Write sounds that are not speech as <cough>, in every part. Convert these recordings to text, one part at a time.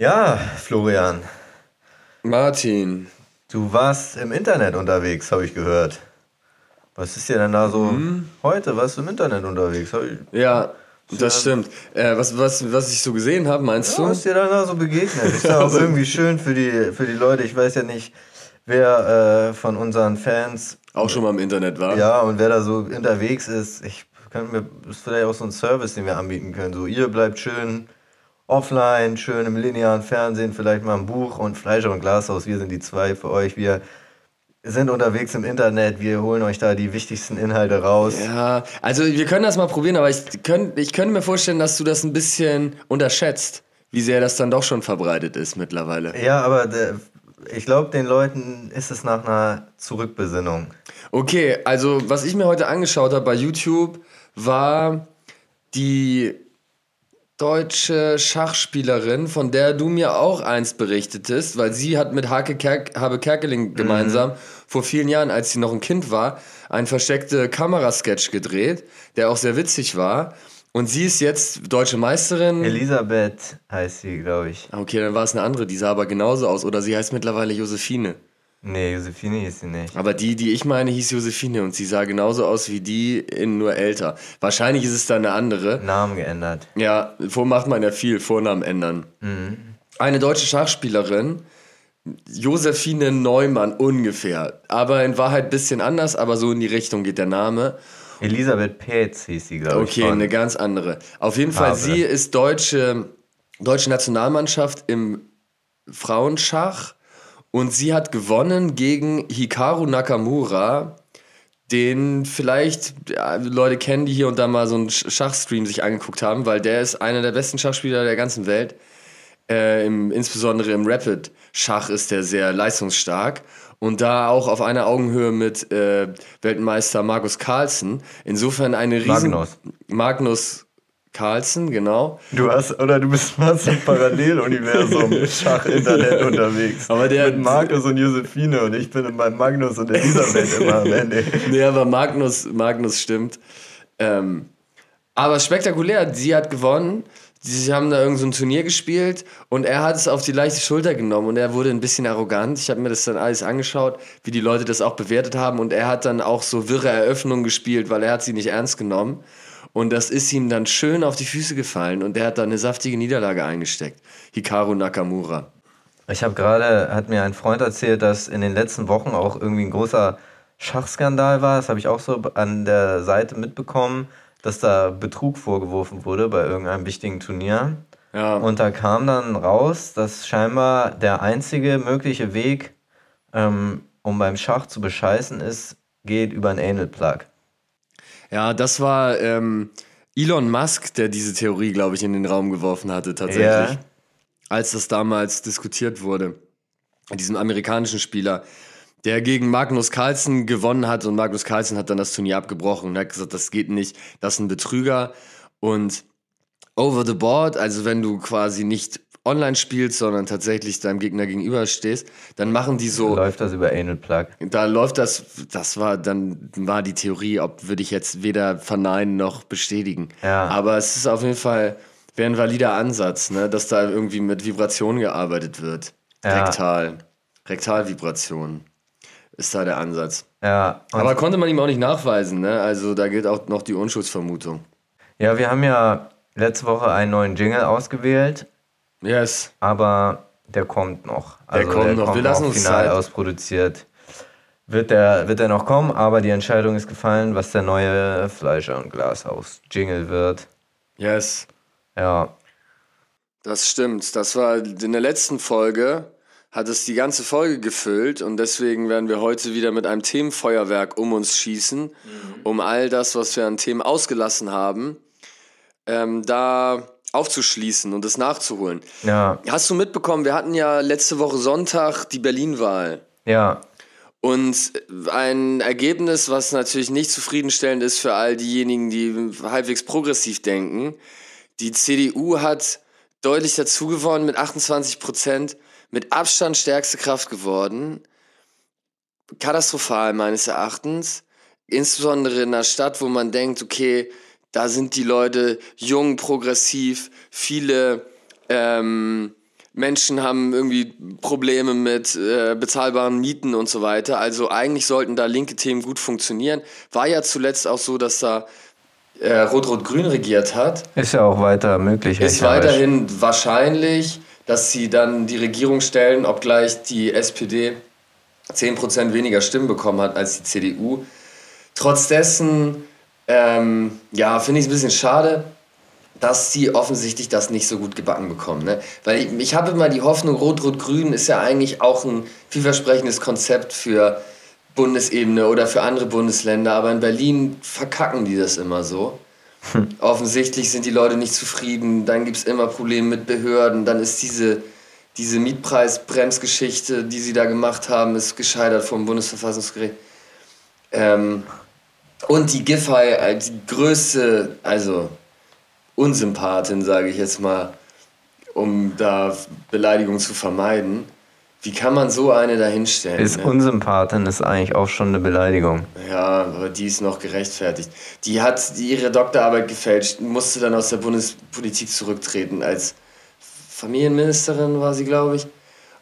Ja, Florian, Martin. du warst im Internet unterwegs, habe ich gehört. Was ist dir denn da so heute? Warst du im Internet unterwegs? Ja, das stimmt. Äh, was, was, was ich so gesehen habe, meinst ja, du? was ist dir dann da so begegnet? Ist ja <laughs> auch irgendwie schön für die, für die Leute. Ich weiß ja nicht, wer äh, von unseren Fans, Auch schon mal im Internet war? ja, und wer da so unterwegs ist. Ich könnte mir, das ist vielleicht auch so ein Service, den wir anbieten können. So, ihr bleibt schön offline, schön im linearen Fernsehen, vielleicht mal ein Buch und Fleischer und Glashaus. Wir sind die zwei für euch. Wir sind unterwegs im Internet. Wir holen euch da die wichtigsten Inhalte raus. Ja, also wir können das mal probieren, aber ich, könnt, ich könnte mir vorstellen, dass du das ein bisschen unterschätzt, wie sehr das dann doch schon verbreitet ist mittlerweile. Ja, aber der, ich glaube, den Leuten ist es nach einer Zurückbesinnung. Okay, also was ich mir heute angeschaut habe bei YouTube, war die deutsche Schachspielerin, von der du mir auch einst berichtetest, weil sie hat mit Hake Kerk Habe Kerkeling gemeinsam vor vielen Jahren, als sie noch ein Kind war, einen versteckte Kamerasketch gedreht, der auch sehr witzig war. Und sie ist jetzt deutsche Meisterin. Elisabeth heißt sie, glaube ich. Okay, dann war es eine andere, die sah aber genauso aus. Oder sie heißt mittlerweile Josephine. Nee, Josephine hieß sie nicht. Aber die, die ich meine, hieß Josephine und sie sah genauso aus wie die, in nur älter. Wahrscheinlich ist es dann eine andere. Namen geändert. Ja, vor macht man ja viel, Vornamen ändern. Eine deutsche Schachspielerin, Josephine Neumann ungefähr. Aber in Wahrheit ein bisschen anders, aber so in die Richtung geht der Name. Elisabeth Petz hieß sie, glaube ich. Okay, eine ganz andere. Auf jeden Fall, Farbe. sie ist deutsche, deutsche Nationalmannschaft im Frauenschach und sie hat gewonnen gegen Hikaru Nakamura, den vielleicht ja, Leute kennen, die hier und da mal so einen Sch- Schachstream sich angeguckt haben, weil der ist einer der besten Schachspieler der ganzen Welt. Äh, im, insbesondere im Rapid-Schach ist der sehr leistungsstark und da auch auf einer Augenhöhe mit äh, Weltmeister Markus Carlsen. Insofern eine riesen... Magnus. Magnus Carlsen, genau. Du hast, oder du bist <laughs> fast im Paralleluniversum Schach-Internet unterwegs. Aber der- Mit Markus und Josephine und ich bin in meinem Magnus und Elisabeth immer am Ende. <laughs> Nee, aber Magnus, Magnus stimmt. Ähm, aber spektakulär, sie hat gewonnen. Sie haben da irgend so ein Turnier gespielt und er hat es auf die leichte Schulter genommen und er wurde ein bisschen arrogant. Ich habe mir das dann alles angeschaut, wie die Leute das auch bewertet haben und er hat dann auch so wirre Eröffnungen gespielt, weil er hat sie nicht ernst genommen. Und das ist ihm dann schön auf die Füße gefallen und er hat dann eine saftige Niederlage eingesteckt. Hikaru Nakamura. Ich habe gerade, hat mir ein Freund erzählt, dass in den letzten Wochen auch irgendwie ein großer Schachskandal war. Das habe ich auch so an der Seite mitbekommen, dass da Betrug vorgeworfen wurde bei irgendeinem wichtigen Turnier. Ja. Und da kam dann raus, dass scheinbar der einzige mögliche Weg, ähm, um beim Schach zu bescheißen, ist, geht über einen Anal-Plug. Ja, das war ähm, Elon Musk, der diese Theorie, glaube ich, in den Raum geworfen hatte, tatsächlich. Ja. Als das damals diskutiert wurde. Diesem amerikanischen Spieler, der gegen Magnus Carlsen gewonnen hat und Magnus Carlsen hat dann das Turnier abgebrochen und hat gesagt, das geht nicht, das ist ein Betrüger. Und over the board, also wenn du quasi nicht online spielst, sondern tatsächlich deinem Gegner gegenüberstehst, dann machen die so. Läuft das über Anal-Plug? Da läuft das, das war dann war die Theorie, ob würde ich jetzt weder verneinen noch bestätigen. Ja. Aber es ist auf jeden Fall wäre ein valider Ansatz, ne, dass da irgendwie mit Vibrationen gearbeitet wird. Ja. Rektal. Rektalvibration ist da der Ansatz. Ja, Aber konnte man ihm auch nicht nachweisen, ne? Also da gilt auch noch die Unschuldsvermutung. ja, wir haben ja letzte Woche einen neuen Jingle ausgewählt, Yes. aber der kommt noch. Also kommt noch. Wir lassen uns final Zeit. ausproduziert. Wird der, wird der noch kommen, aber die Entscheidung ist gefallen, was der neue Fleischer- und Glashaus-Jingle wird. Yes. Ja, Das stimmt. Das war in der letzten Folge hat es die ganze Folge gefüllt und deswegen werden wir heute wieder mit einem Themenfeuerwerk um uns schießen, um all das, was wir an Themen ausgelassen haben, ähm, da aufzuschließen und es nachzuholen. ja, Hast du mitbekommen, wir hatten ja letzte Woche Sonntag die Berlin-Wahl. ja, Und ein Ergebnis, was natürlich nicht zufriedenstellend ist für all diejenigen, die halbwegs progressiv denken. Die CDU hat deutlich dazu gewonnen mit 28 Prozent, mit Abstand stärkste Kraft geworden. Katastrophal meines Erachtens. Insbesondere in einer Stadt, wo man denkt, okay, da sind die Leute jung, progressiv, viele ähm, Menschen haben irgendwie Probleme mit äh, bezahlbaren Mieten und so weiter. Also eigentlich sollten da linke Themen gut funktionieren. War ja zuletzt auch so, dass da äh, Rot-Rot-Grün regiert hat. Ist ja auch weiter möglich. Ist weiterhin wahrscheinlich, dass sie dann die Regierung stellen, obgleich die SPD 10% weniger Stimmen bekommen hat als die CDU. Trotz dessen, ähm, ja, finde ich es ein bisschen schade, dass sie offensichtlich das nicht so gut gebacken bekommen. Ne? Weil ich, ich habe immer die Hoffnung, Rot-Rot-Grün ist ja eigentlich auch ein vielversprechendes Konzept für Bundesebene oder für andere Bundesländer, aber in Berlin verkacken die das immer so. Hm. Offensichtlich sind die Leute nicht zufrieden, dann gibt es immer Probleme mit Behörden, dann ist diese, diese Mietpreisbremsgeschichte, die sie da gemacht haben, ist gescheitert vom Bundesverfassungsgericht. Ähm, und die Giffey, die größte, also Unsympathin, sage ich jetzt mal, um da Beleidigungen zu vermeiden. Wie kann man so eine da hinstellen? Ist ne? Unsympathin ist eigentlich auch schon eine Beleidigung. Ja, aber die ist noch gerechtfertigt. Die hat ihre Doktorarbeit gefälscht, musste dann aus der Bundespolitik zurücktreten. Als Familienministerin war sie, glaube ich.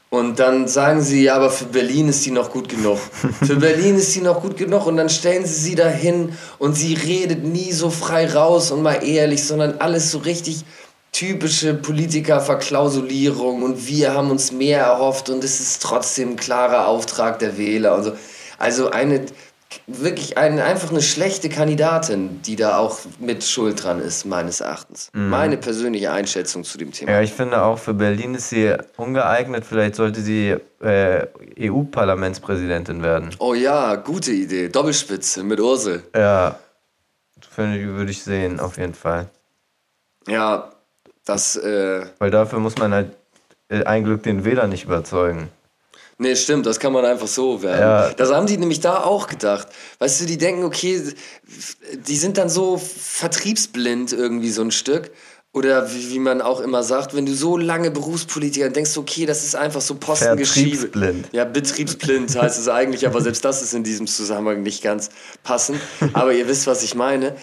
Und dann sagen sie, ja, aber für Berlin ist sie noch gut genug. <laughs> für Berlin ist sie noch gut genug. Und dann stellen sie sie dahin und sie redet nie so frei raus und mal ehrlich, sondern alles so richtig typische Politikerverklausulierung und wir haben uns mehr erhofft und es ist trotzdem ein klarer Auftrag der Wähler und so. Also eine wirklich ein, einfach eine schlechte Kandidatin, die da auch mit Schuld dran ist, meines Erachtens. Mhm. Meine persönliche Einschätzung zu dem Thema. Ja, ich finde auch für Berlin ist sie ungeeignet. Vielleicht sollte sie äh, EU-Parlamentspräsidentin werden. Oh ja, gute Idee. Doppelspitze mit Ursel. Ja, finde ich, würde ich sehen, auf jeden Fall. Ja, das. Äh Weil dafür muss man halt äh, ein Glück den Wähler nicht überzeugen. Nee, stimmt, das kann man einfach so werden. Ja. Das haben die nämlich da auch gedacht. Weißt du, die denken, okay, die sind dann so vertriebsblind irgendwie so ein Stück. Oder wie, wie man auch immer sagt, wenn du so lange Berufspolitiker denkst, okay, das ist einfach so Postengeschiebe. Betriebsblind. Ja, betriebsblind heißt es eigentlich, aber selbst das ist in diesem Zusammenhang nicht ganz passend. Aber ihr wisst, was ich meine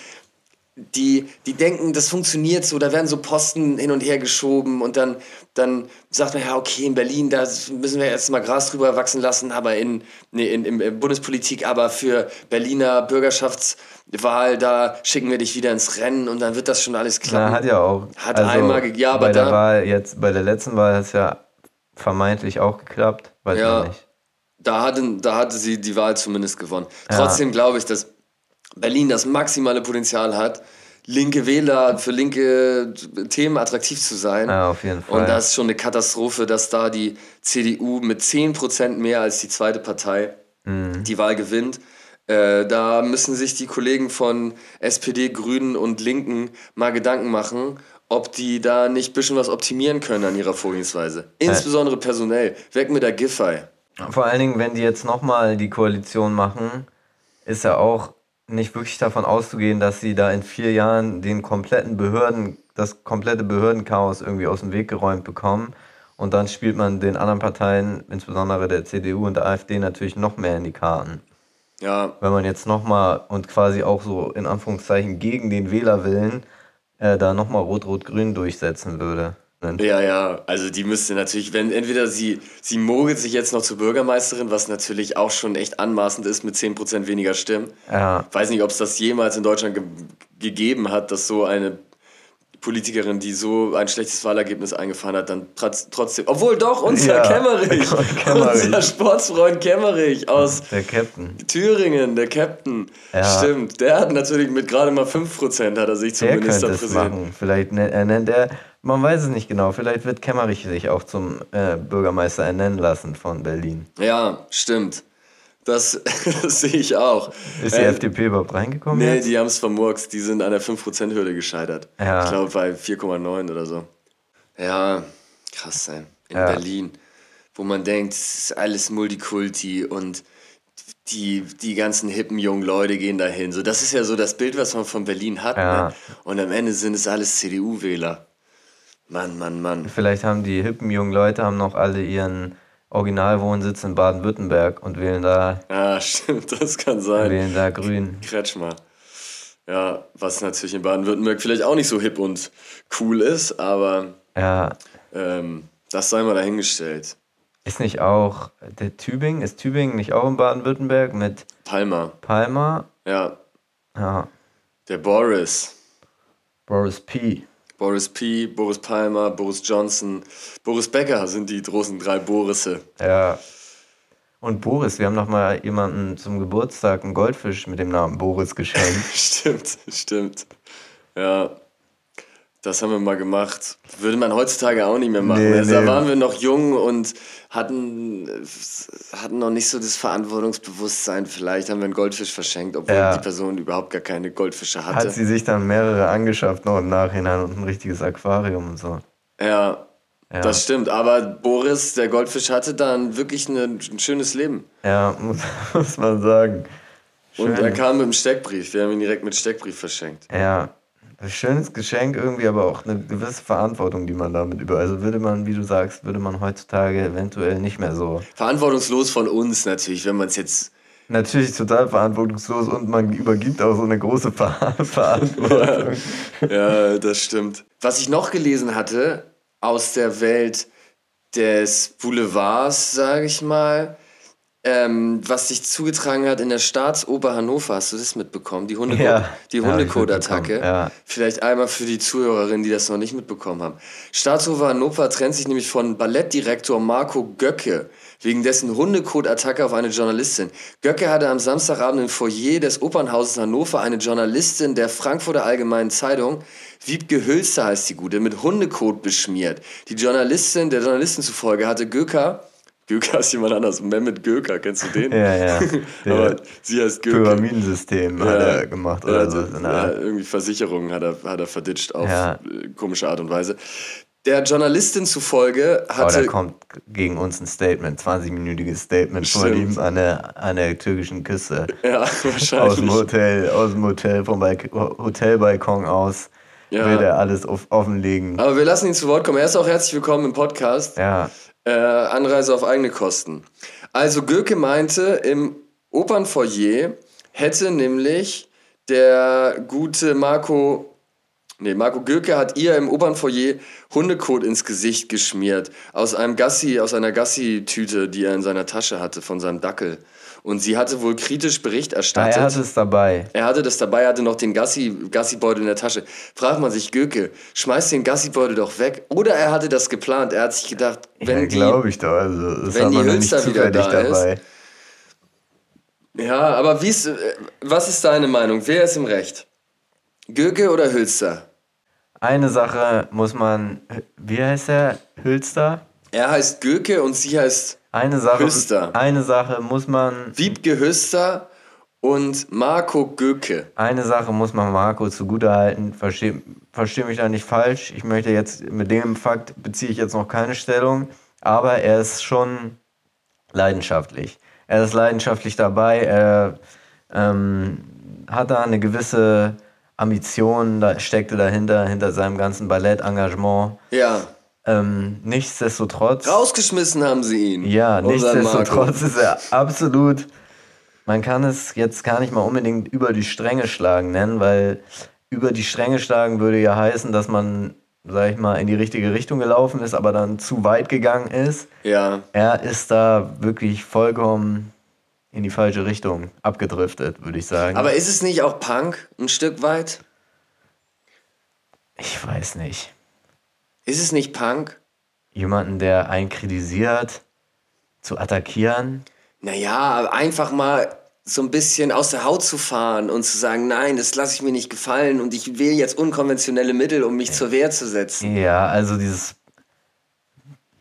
die, die denken, das funktioniert so, da werden so Posten hin und her geschoben und dann, dann sagt man, ja, okay, in Berlin, da müssen wir jetzt mal Gras drüber wachsen lassen, aber in, nee, in, in Bundespolitik, aber für Berliner Bürgerschaftswahl, da schicken wir dich wieder ins Rennen und dann wird das schon alles. Na, hat ja auch. Hat also einmal, ja, aber bei der da, Wahl jetzt, bei der letzten Wahl hat es ja vermeintlich auch geklappt, weiß ja, nicht. Da hatte, da hatte sie die Wahl zumindest gewonnen. Ja. Trotzdem glaube ich, dass Berlin das maximale Potenzial hat, linke Wähler für linke Themen attraktiv zu sein. Ja, auf jeden Fall. Und das ist schon eine Katastrophe, dass da die CDU mit 10% mehr als die zweite Partei mhm. die Wahl gewinnt. Äh, da müssen sich die Kollegen von SPD, Grünen und Linken mal Gedanken machen, ob die da nicht ein bisschen was optimieren können an ihrer Vorgehensweise. Insbesondere personell. Weg mit der Giffey. Vor allen Dingen, wenn die jetzt nochmal die Koalition machen, ist ja auch nicht wirklich davon auszugehen, dass sie da in vier Jahren den kompletten Behörden, das komplette Behördenchaos irgendwie aus dem Weg geräumt bekommen. Und dann spielt man den anderen Parteien, insbesondere der CDU und der AfD, natürlich noch mehr in die Karten. Ja. Wenn man jetzt nochmal und quasi auch so in Anführungszeichen gegen den Wählerwillen äh, da nochmal Rot-Rot-Grün durchsetzen würde. Ja, ja, also die müsste natürlich, wenn entweder sie, sie mogelt sich jetzt noch zur Bürgermeisterin, was natürlich auch schon echt anmaßend ist mit 10% weniger Stimmen. Ja. Weiß nicht, ob es das jemals in Deutschland ge gegeben hat, dass so eine Politikerin, die so ein schlechtes Wahlergebnis eingefahren hat, dann trotzdem. Obwohl doch, unser ja, Kämmerich, <laughs> Kämmerich. Unser Sportsfreund Kämmerich aus der Captain. Thüringen, der Captain. Ja. Stimmt. Der hat natürlich mit gerade mal 5% hat er sich zum der Ministerpräsidenten. Vielleicht nennt er, nennt er, man weiß es nicht genau, vielleicht wird Kämmerich sich auch zum äh, Bürgermeister ernennen lassen von Berlin. Ja, stimmt. Das, das <laughs> sehe ich auch. Ist die äh, FDP überhaupt reingekommen? Nee, jetzt? die haben es vermurkst. Die sind an der 5%-Hürde gescheitert. Ja. Ich glaube bei 4,9 oder so. Ja, krass sein. In ja. Berlin, wo man denkt, es ist alles Multikulti und die, die ganzen hippen jungen Leute gehen dahin. So, das ist ja so das Bild, was man von Berlin hat. Ja. Ne? Und am Ende sind es alles CDU-Wähler. Mann, Mann, Mann. Vielleicht haben die hippen jungen Leute haben noch alle ihren Originalwohnsitz in Baden-Württemberg und wählen da. Ja, <laughs> stimmt, das kann sein. Wählen da grün. Kretschmer. Ja, was natürlich in Baden-Württemberg vielleicht auch nicht so hip und cool ist, aber. Ja. Ähm, Das sei mal dahingestellt. Ist nicht auch der Tübingen? Ist Tübingen nicht auch in Baden-Württemberg mit Palmer. Palmer? Ja. Ja. Der Boris. Boris P. Boris P., Boris Palmer, Boris Johnson, Boris Becker sind die großen drei Borisse. Ja. Und Boris, wir haben noch mal jemanden zum Geburtstag einen Goldfisch mit dem Namen Boris geschenkt. <laughs> stimmt, stimmt. Ja. Das haben wir mal gemacht. Würde man heutzutage auch nicht mehr machen. Nee, also, Da nee. waren wir noch jung und hatten, hatten noch nicht so das Verantwortungsbewusstsein. Vielleicht haben wir einen Goldfisch verschenkt, obwohl Ja. die Person überhaupt gar keine Goldfische hatte. Hat sie sich dann mehrere angeschafft noch im Nachhinein und ein richtiges Aquarium und so. ja, Ja. das stimmt. Aber Boris, der Goldfisch, hatte dann wirklich eine, ein schönes Leben. Ja, <laughs> muss, muss man sagen. Und Schön. er kam mit dem Steckbrief. Wir haben ihn direkt mit Steckbrief verschenkt. Ja, ein schönes Geschenk irgendwie, aber auch eine gewisse Verantwortung, die man damit über. Also würde man, wie du sagst, würde man heutzutage eventuell nicht mehr so. Verantwortungslos von uns natürlich, wenn man es jetzt. Natürlich total verantwortungslos und man übergibt auch so eine große Ver <laughs> Verantwortung. Ja, das stimmt. Was ich noch gelesen hatte aus der Welt des Boulevards, sage ich mal, ähm, was sich zugetragen hat in der Staatsoper Hannover, hast du das mitbekommen? Die, Hunde Ja, die Hundekot-Attacke. ja. Vielleicht einmal für die Zuhörerinnen, die das noch nicht mitbekommen haben. Staatsoper Hannover trennt sich nämlich von Ballettdirektor Marco Göcke wegen dessen Hundekot-Attacke auf eine Journalistin. Göcke hatte am Samstagabend im Foyer des Opernhauses Hannover eine Journalistin der Frankfurter Allgemeinen Zeitung, Wiebke Hülster heißt die Gute, mit Hundekot beschmiert. Die Journalistin, der Journalistin zufolge hatte Göker, Göker ist jemand anders, Mehmet Göker, kennst du den? Ja, ja. <laughs> Aber sie heißt Göke. Pyramidensystem hat er gemacht oder ja, so. ja, irgendwie Versicherungen hat er, hat er verditscht auf Ja. äh, komische Art und Weise. Der Journalistin zufolge Aber da hatte. kommt gegen uns ein Statement, 20-minütiges Statement von Stimmt. ihm an der, an der türkischen Küste. <laughs> ja, Aus dem wahrscheinlich. Hotel, aus dem Hotel, vom Balk Hotelbalkon aus Ja. will er alles offenlegen. Aber wir lassen ihn zu Wort kommen. Er ist auch herzlich willkommen im Podcast. Ja, Äh, Anreise auf eigene Kosten. Also Göke meinte, im Opernfoyer hätte nämlich der gute Marco, nee, Marco Göke hat ihr im Opernfoyer Hundekot ins Gesicht geschmiert. Aus einem Gassi, aus einer Gassi-Tüte, die er in seiner Tasche hatte, von seinem Dackel. Und sie hatte wohl kritisch Bericht erstattet. er hatte es dabei. Er hatte das dabei, hatte noch den Gassi, Gassibeutel in der Tasche. Fragt man sich, Göke, schmeiß den Gassibeutel doch weg. Oder er hatte das geplant. Er hat sich gedacht, wenn ja, die, glaube ich doch. Also, wenn die Hülster wieder da ist. dabei. Ja, aber wie ist, äh, was ist deine Meinung? Wer ist im Recht? Göke oder Hülster? Eine Sache muss man, wie heißt er? Hülster? Er heißt Göke und sie heißt Eine Sache, Hülster. eine Sache muss man, Wiebke Hülster und Marco Göke. eine Sache muss man Marco zugutehalten. Versteh, versteh mich da nicht falsch. Ich möchte jetzt, mit dem Fakt beziehe ich jetzt noch keine Stellung, aber er ist schon leidenschaftlich. Er ist leidenschaftlich dabei. Er ähm, hat da eine gewisse Ambition, da steckte dahinter, hinter seinem ganzen Ballettengagement. Ja, Ähm, nichtsdestotrotz. rausgeschmissen haben sie ihn. Ja, nichtsdestotrotz ist er absolut. Man kann es jetzt gar nicht mal unbedingt über die Stränge schlagen nennen, weil über die Stränge schlagen würde ja heißen, dass man, sag ich mal, in die richtige Richtung gelaufen ist, aber dann zu weit gegangen ist. Ja, Er ist da wirklich vollkommen in die falsche Richtung abgedriftet, würde ich sagen. aber ist es nicht auch Punk ein Stück weit? ich weiß nicht. Ist es nicht Punk? Jemanden, der einen kritisiert, zu attackieren. Naja, einfach mal so ein bisschen aus der Haut zu fahren und zu sagen, nein, das lasse ich mir nicht gefallen und ich wähle jetzt unkonventionelle Mittel, um mich zur Wehr zu setzen. Ja, also dieses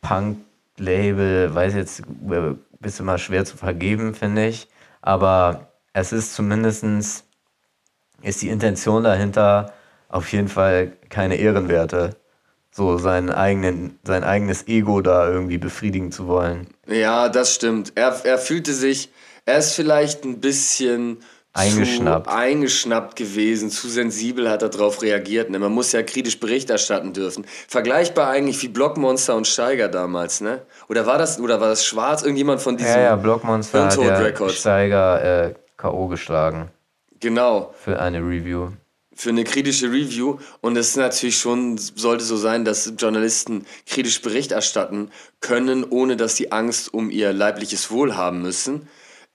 Punk-Label, weiß jetzt, äh, ist immer schwer zu vergeben, finde ich. Aber es ist zumindestens ist die Intention dahinter auf jeden Fall keine Ehrenwerte. So seinen eigenen, sein eigenes Ego da irgendwie befriedigen zu wollen. Ja, das stimmt. Er, er fühlte sich, er ist vielleicht ein bisschen Eingeschnappt. eingeschnappt gewesen, zu sensibel hat er darauf reagiert. Ne? Man muss ja kritisch Bericht erstatten dürfen. Vergleichbar eigentlich wie Blockmonster und Steiger damals, ne? Oder war das, oder war das Schwarz? Irgendjemand von diesen. Ja, ja, Blockmonster hat ja. Steiger äh, K.O. geschlagen Genau. für eine Review. Für eine kritische Review. Und es ist natürlich schon, sollte so sein, dass Journalisten kritisch Bericht erstatten können, ohne dass sie Angst um ihr leibliches Wohl haben müssen.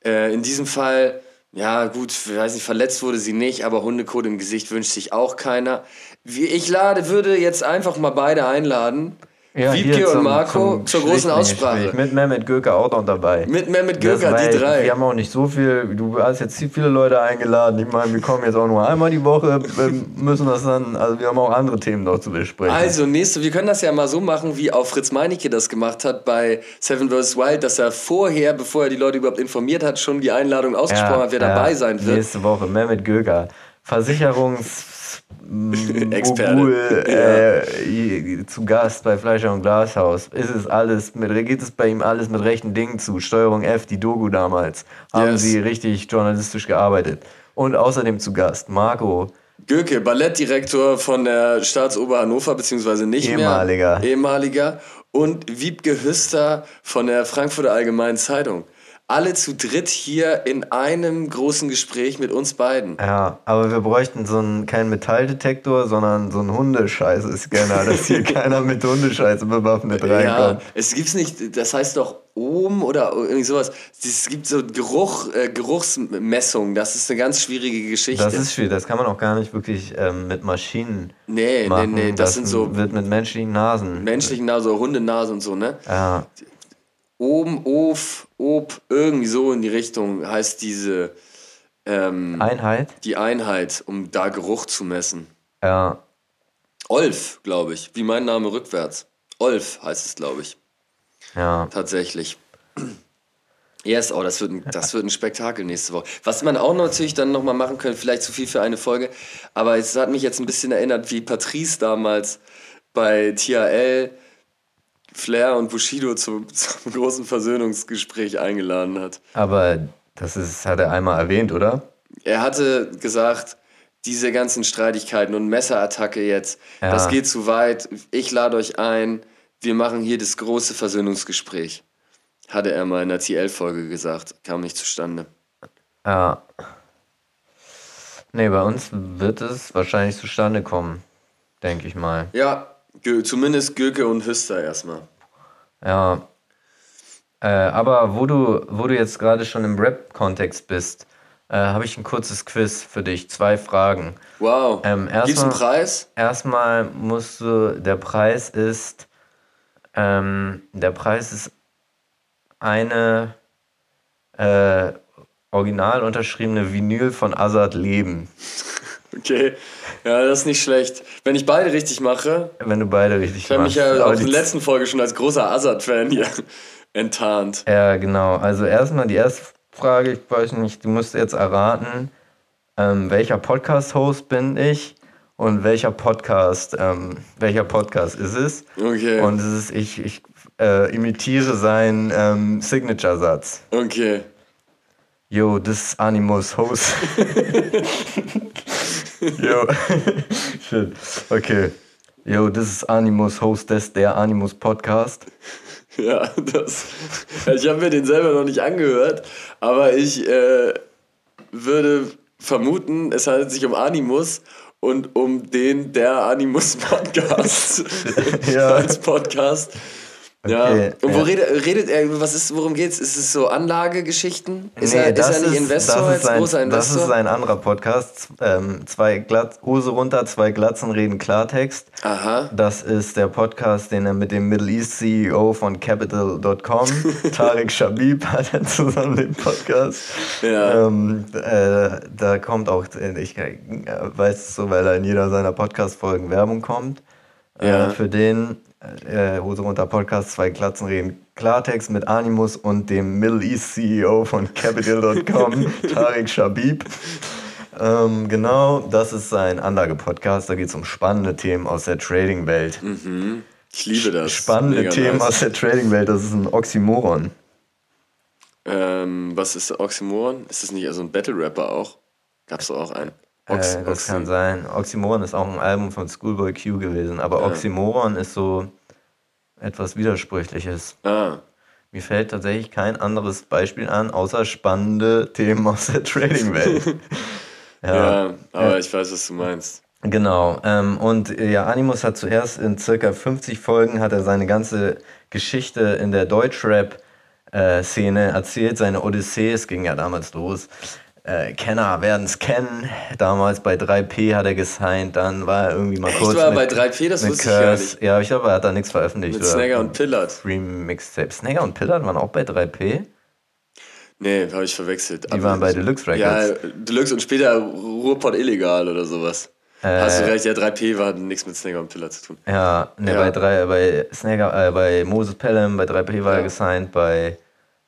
Äh, in diesem Fall, ja gut, ich weiß nicht, verletzt wurde sie nicht, aber Hundekot im Gesicht wünscht sich auch keiner. Ich lade, würde jetzt einfach mal beide einladen. Ja, Wiebke und Marco zur großen Aussprache. Mit Mehmet Göker auch noch dabei. Mit Mehmet Göker, die drei. Wir haben auch nicht so viel, du hast jetzt viele Leute eingeladen. Ich meine, wir kommen jetzt auch nur einmal die Woche, müssen das dann, also wir haben auch andere Themen noch zu besprechen. Also nächste, wir können das ja mal so machen, wie auch Fritz Meinecke das gemacht hat bei Seven vs. Wild, dass er vorher, bevor er die Leute überhaupt informiert hat, schon die Einladung ausgesprochen ja, hat, wer ja, dabei sein wird. Nächste Woche, Mehmet Göker. Versicherungs Experte. Mogul, <laughs> äh, zu Gast bei Fleischer und Glashaus. Ist es alles mit, geht es bei ihm alles mit rechten Dingen zu? Steuerung F, die Dogu damals. Haben yes. sie richtig journalistisch gearbeitet. Und außerdem zu Gast Marco. Göke, Ballettdirektor von der Staatsoper Hannover, beziehungsweise nicht Ehemaliger. mehr. Ehemaliger. Und Wiebke Hüster von der Frankfurter Allgemeinen Zeitung alle zu dritt hier in einem großen Gespräch mit uns beiden. Ja, aber wir bräuchten so einen, keinen Metalldetektor, sondern so einen Hundescheiße-Scanner, dass hier <laughs> keiner mit Hundescheiße bewaffnet reinkommt. Ja, es gibt's nicht, das heißt doch Ohm oder irgendwie sowas. Es gibt so Geruch, äh, Geruchsmessung, das ist eine ganz schwierige Geschichte. Das ist schwierig, das kann man auch gar nicht wirklich ähm, mit Maschinen nee, machen. Nee, nee, das, das sind so... wird mit menschlichen Nasen. Menschlichen Nasen, so Hundenase und so, ne? Ja. Oben, Of, Ob, irgendwie so in die Richtung heißt diese ähm, Einheit. Die Einheit, um da Geruch zu messen. Ja. Olf, glaube ich, wie mein Name rückwärts. Olf heißt es, glaube ich. Ja. Tatsächlich. <clears throat> Yes, oh, das wird, ein, das wird ein Spektakel nächste Woche. Was man auch natürlich dann nochmal machen könnte, vielleicht zu viel für eine Folge, aber es hat mich jetzt ein bisschen erinnert, wie Patrice damals bei THL Flair und Bushido zum, <laughs> zum großen Versöhnungsgespräch eingeladen hat. Aber das ist, hat er einmal erwähnt, oder? Er hatte gesagt, diese ganzen Streitigkeiten und Messerattacke jetzt, ja. das geht zu weit. Ich lade euch ein, wir machen hier das große Versöhnungsgespräch. Hatte er mal in der TL-Folge gesagt, kam nicht zustande. Ja. Nee, bei uns wird es wahrscheinlich zustande kommen, denke ich mal. Ja, Zumindest Göke und Hüster erstmal. Ja. Äh, aber wo du, wo du jetzt gerade schon im Rap-Kontext bist, äh, habe ich ein kurzes Quiz für dich. Zwei Fragen. Wow. Ähm, Gibt's einen Preis? Erstmal musst du, der Preis ist, ähm, der Preis ist eine äh, original unterschriebene Vinyl von Azad Leben. Okay, ja, das ist nicht schlecht. Wenn ich beide richtig mache. Wenn du beide richtig ich machst. Ich habe mich ja auch in der letzten Folge schon als großer Azad-Fan hier <laughs> enttarnt. Ja, genau. Also erstmal die erste Frage, ich weiß nicht, du musst jetzt erraten, ähm, welcher Podcast-Host bin ich und welcher Podcast, ähm, welcher Podcast ist es? Okay. Und es ist, ich, ich äh, imitiere seinen ähm, Signature-Satz. Okay. Yo, this Animus Host. <laughs> Yo. <laughs> Shit. Okay. Yo, this is Animus Hostess, der Animus Podcast. Ja, das. Ich habe mir den selber noch nicht angehört, aber ich äh, würde vermuten, es handelt sich um Animus und um den der Animus Podcast <laughs> ja. <laughs> als Podcast. Ja. Okay, und wo ja. redet, redet er, was ist, worum geht's? Ist es so Anlagegeschichten? Ist, nee, er, ist er nicht ist, Investor als sein, großer Investor? Das ist ein anderer Podcast. Ähm, zwei Glatz, Hose runter, zwei Glatzen reden Klartext. Aha. Das ist der Podcast, den er mit dem Middle East CEO von Capital.com, <laughs> Tarek Shabib, <laughs> hat er zusammen den Podcast. Ja. Ähm, äh, da kommt auch, ich äh, weiß es so, weil er in jeder seiner Podcast-Folgen Werbung kommt. Äh, ja. Äh, für den äh, Hose runter Podcast, zwei Glatzen reden Klartext mit Animus und dem Middle East CEO von Capital.com, <laughs> Tarek Shabib. Ähm, genau, das ist sein Anlage-Podcast. Da geht es um spannende Themen aus der Trading-Welt. Mhm. Ich liebe das. Spannende Mega Themen nice. aus der Trading-Welt, das ist ein Oxymoron. Ähm, was ist Oxymoron? Ist das nicht also ein Battle-Rapper auch? Gab es auch einen? Ox äh, das Oxy kann sein. Oxymoron ist auch ein Album von Schoolboy Q gewesen, aber ja. Oxymoron ist so etwas Widersprüchliches. Ah. Mir fällt tatsächlich kein anderes Beispiel an, außer spannende Themen aus der Trading-Welt. <laughs> Ja, aber ich weiß, was du meinst. Genau. Ähm, und äh, ja, Animus hat zuerst in circa 50 Folgen hat er seine ganze Geschichte in der Deutschrap-Szene erzählt, seine Odyssee. Es ging ja damals los. Äh, Kenner werden es kennen. Damals bei 3P hat er gesigned, dann war er irgendwie mal Echt, kurz. war er mit, bei 3P? Das wusste ich gar Curse. nicht. Ja, ich glaube, er hat da nichts veröffentlicht. Mit Snagger und Pillard. Stream Mixtape. Snagger und Pillard waren auch bei 3P. Nee, habe ich verwechselt. Die waren bei Deluxe Ja, Records. Deluxe und später Ruhrpott illegal oder sowas. Äh, Hast du recht, ja, 3P war nichts mit Snagger und Pillard zu tun. Ja, ne, Ja. bei drei, bei Snagger, äh, bei Moses Pelham, bei 3P war Ja. er gesigned, bei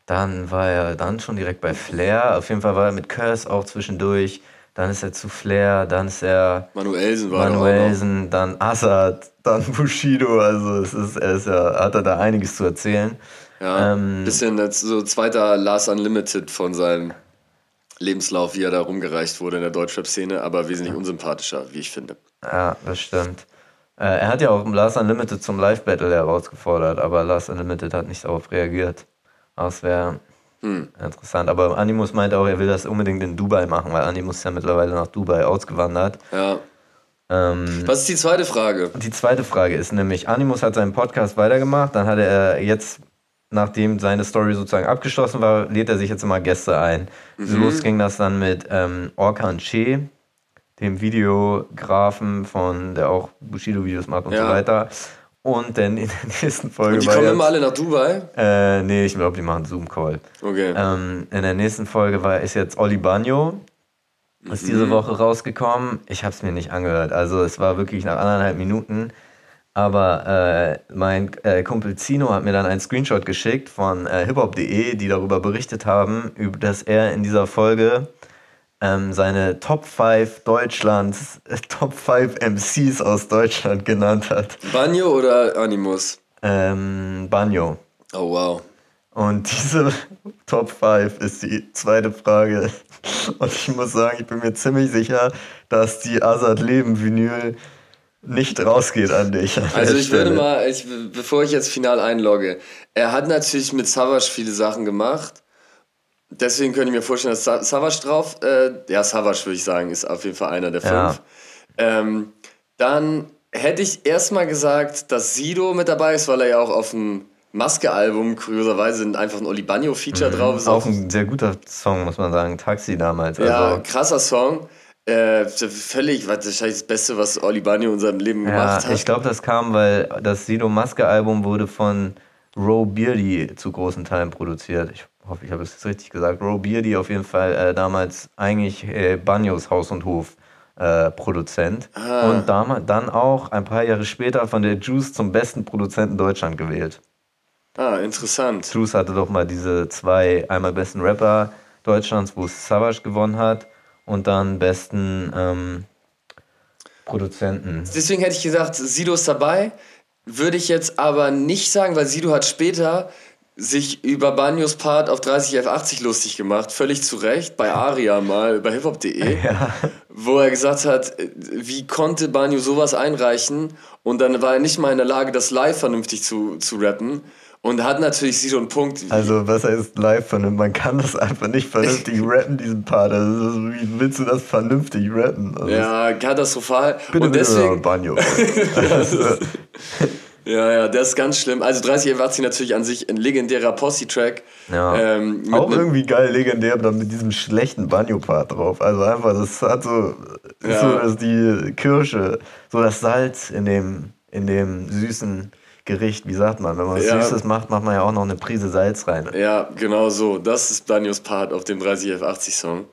dann war er dann schon direkt bei Flair. Auf jeden Fall war er mit Curse auch zwischendurch. Dann ist er zu Flair, dann ist er Manuelsen war. Manuelsen, dann Assad, dann Bushido. Also es ist, er ist ja, hat er da einiges zu erzählen. Ja, Ähm, bisschen als so zweiter Last Unlimited von seinem Lebenslauf, wie er da rumgereicht wurde in der Deutschrap-Szene, aber wesentlich unsympathischer, wie ich finde. Ja, das stimmt. Äh, er hat ja auch Last Unlimited zum Live-Battle herausgefordert, aber Last Unlimited hat nicht darauf reagiert. Das wäre Hm. interessant. Aber Animus meinte auch, er will das unbedingt in Dubai machen, weil Animus ist ja mittlerweile nach Dubai ausgewandert. Ja. Ähm, Was ist die zweite Frage? die zweite Frage ist nämlich, Animus hat seinen Podcast weitergemacht, dann hat er jetzt, nachdem seine Story sozusagen abgeschlossen war, lädt er sich jetzt immer Gäste ein. Los ging das dann mit ähm, Orkan Che, dem Videografen von, der auch Bushido-Videos macht und Ja. so weiter. Und dann in der nächsten Folge Und die kommen jetzt, immer alle nach Dubai? äh, nee, ich glaube, die machen Zoom-Call. Okay. Ähm, in der nächsten Folge war, ist jetzt Oli Bagno. Ist diese Mhm. Woche rausgekommen. Ich habe es mir nicht angehört. Also es war wirklich nach anderthalb Minuten. Aber äh, mein äh, Kumpel Zino hat mir dann einen Screenshot geschickt von äh, hiphop.de, die darüber berichtet haben, dass er in dieser Folge ähm, seine Top 5 Deutschlands, äh, Top 5 MCs aus Deutschland genannt hat. Banjo oder Animus? Ähm, Bagno. Oh wow. Und diese <laughs> Top 5 ist die zweite Frage. <laughs> Und ich muss sagen, ich bin mir ziemlich sicher, dass die Azad Leben Vinyl nicht rausgeht an dich. an Also ich würde Stelle. mal, ich, bevor ich jetzt final einlogge, er hat natürlich mit Savage viele Sachen gemacht. Deswegen könnte ich mir vorstellen, dass Sa- Savage drauf, äh, ja, Savage würde ich sagen, ist auf jeden Fall einer der Ja. fünf. Ähm, dann hätte ich erstmal gesagt, dass Sido mit dabei ist, weil er ja auch auf dem Maske-Album kurioserweise einfach ein Oli Bagno-Feature drauf ist. Mhm. Auch ein sehr guter Song, muss man sagen. Taxi damals. ja, Also, krasser Song. Äh, völlig, was- wahrscheinlich das Beste, was Oli Bagno in seinem Leben ja, gemacht hat. ich glaube, das kam, weil das Sido Maske Album wurde von Ro Beardy zu großen Teilen produziert. Ich hoffe, ich habe es jetzt richtig gesagt. Ro Beardy auf jeden Fall äh, damals eigentlich äh, Banyos Haus und Hof. Äh, Produzent Ah. und damals, dann auch ein paar Jahre später von der Juice zum besten Produzenten Deutschland gewählt. Ah, interessant. Juice hatte doch mal diese zwei, einmal besten Rapper Deutschlands, wo Savage gewonnen hat und dann besten ähm, Produzenten. Deswegen hätte ich gesagt, Sido ist dabei. Würde ich jetzt aber nicht sagen, weil Sido hat später sich über Banyos Part auf 30F80 lustig gemacht, völlig zu Recht, bei Aria mal, bei hiphop.de, <laughs> wo er gesagt hat, äh, wie konnte Banyo sowas einreichen und dann war er nicht mal in der Lage, das live vernünftig zu, zu rappen und hat natürlich Sido einen Punkt. Also, was heißt live vernünftig? Man kann das einfach nicht vernünftig <laughs> rappen, diesen Part. Also, wie willst du das vernünftig rappen? Also, ja, katastrophal. Bitte, und bitte, deswegen, Banjo. also, <laughs> Ja, ja, das ist ganz schlimm. Also 30 F80 natürlich an sich ein legendärer Posse-Track. Ja. Ähm, auch irgendwie geil, legendär, aber dann mit diesem schlechten Banjo-Part drauf. Also einfach, das hat so, ist Ja. so dass die Kirsche, so das Salz in dem, in dem süßen Gericht, wie sagt man, wenn man was Ja. Süßes macht, macht man ja auch noch eine Prise Salz rein. Ja, genau so. Das ist Banyos Part auf dem 30F80-Song.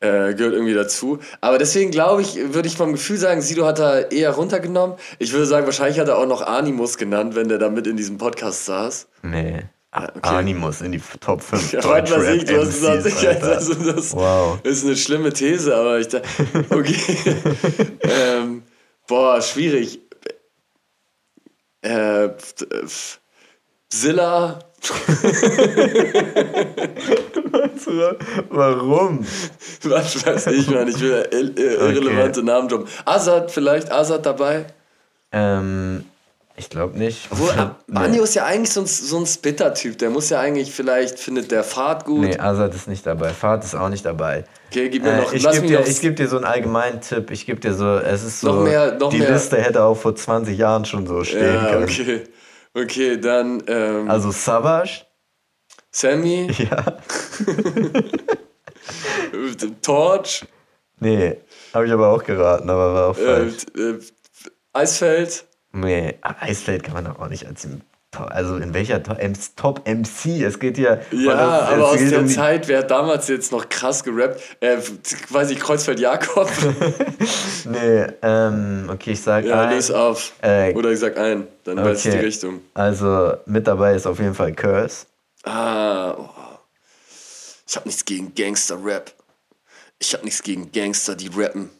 Äh, gehört irgendwie dazu. Aber deswegen glaube ich, würde ich vom Gefühl sagen, Sido hat da eher runtergenommen. Ich würde sagen, wahrscheinlich hat er auch noch Animus genannt, wenn der da mit in diesem Podcast saß. Nee. Ah, okay. Animus in die Top 5 <laughs> Ja, warte mal, ich, du hast gesagt, ich, also das Wow. ist eine schlimme These, aber ich dachte, <laughs> okay. <laughs> ähm, boah, schwierig. Äh, Zilla, <laughs> Warum? was weiß ich, Mann, ich will ir- ir- irrelevante Namen droppen. Azad vielleicht, Azad dabei? Ähm, Ich glaube nicht. Obwohl, <laughs> Banjo ist ja eigentlich so ein, so ein Spitter-Typ. Der muss ja eigentlich, vielleicht findet der Fahrt gut. Nee, Azad ist nicht dabei. Fahrt ist auch nicht dabei. Okay, gib mir noch, Äh, ich lass gebe dir, noch, ich geb dir so einen allgemeinen Tipp. Ich gebe dir so, es ist so, Noch mehr- noch die mehr- Liste hätte auch vor 20 Jahren schon so stehen ja, können. okay. Okay, dann ähm, Also Savage, Sammy, <laughs> ja. <laughs> Torch, Nee, habe ich aber auch geraten, aber war auch äh, falsch. äh, Eisfeld. Nee, Eisfeld kann man doch auch nicht als also in welcher Top, MC? Es geht ja. Ja, es, aber aus der um Zeit, wer hat damals jetzt noch krass gerappt? Äh, quasi Kreuzfeld Jakob. <laughs> Nee, ähm, okay, ich sag ja, ein. löse auf. Äh, Oder ich sag ein, dann weiß ich die okay. Richtung. Also mit dabei ist auf jeden Fall Curse. Ah, oh. ich hab nichts gegen Gangster-Rap. Ich hab nichts gegen Gangster, die rappen.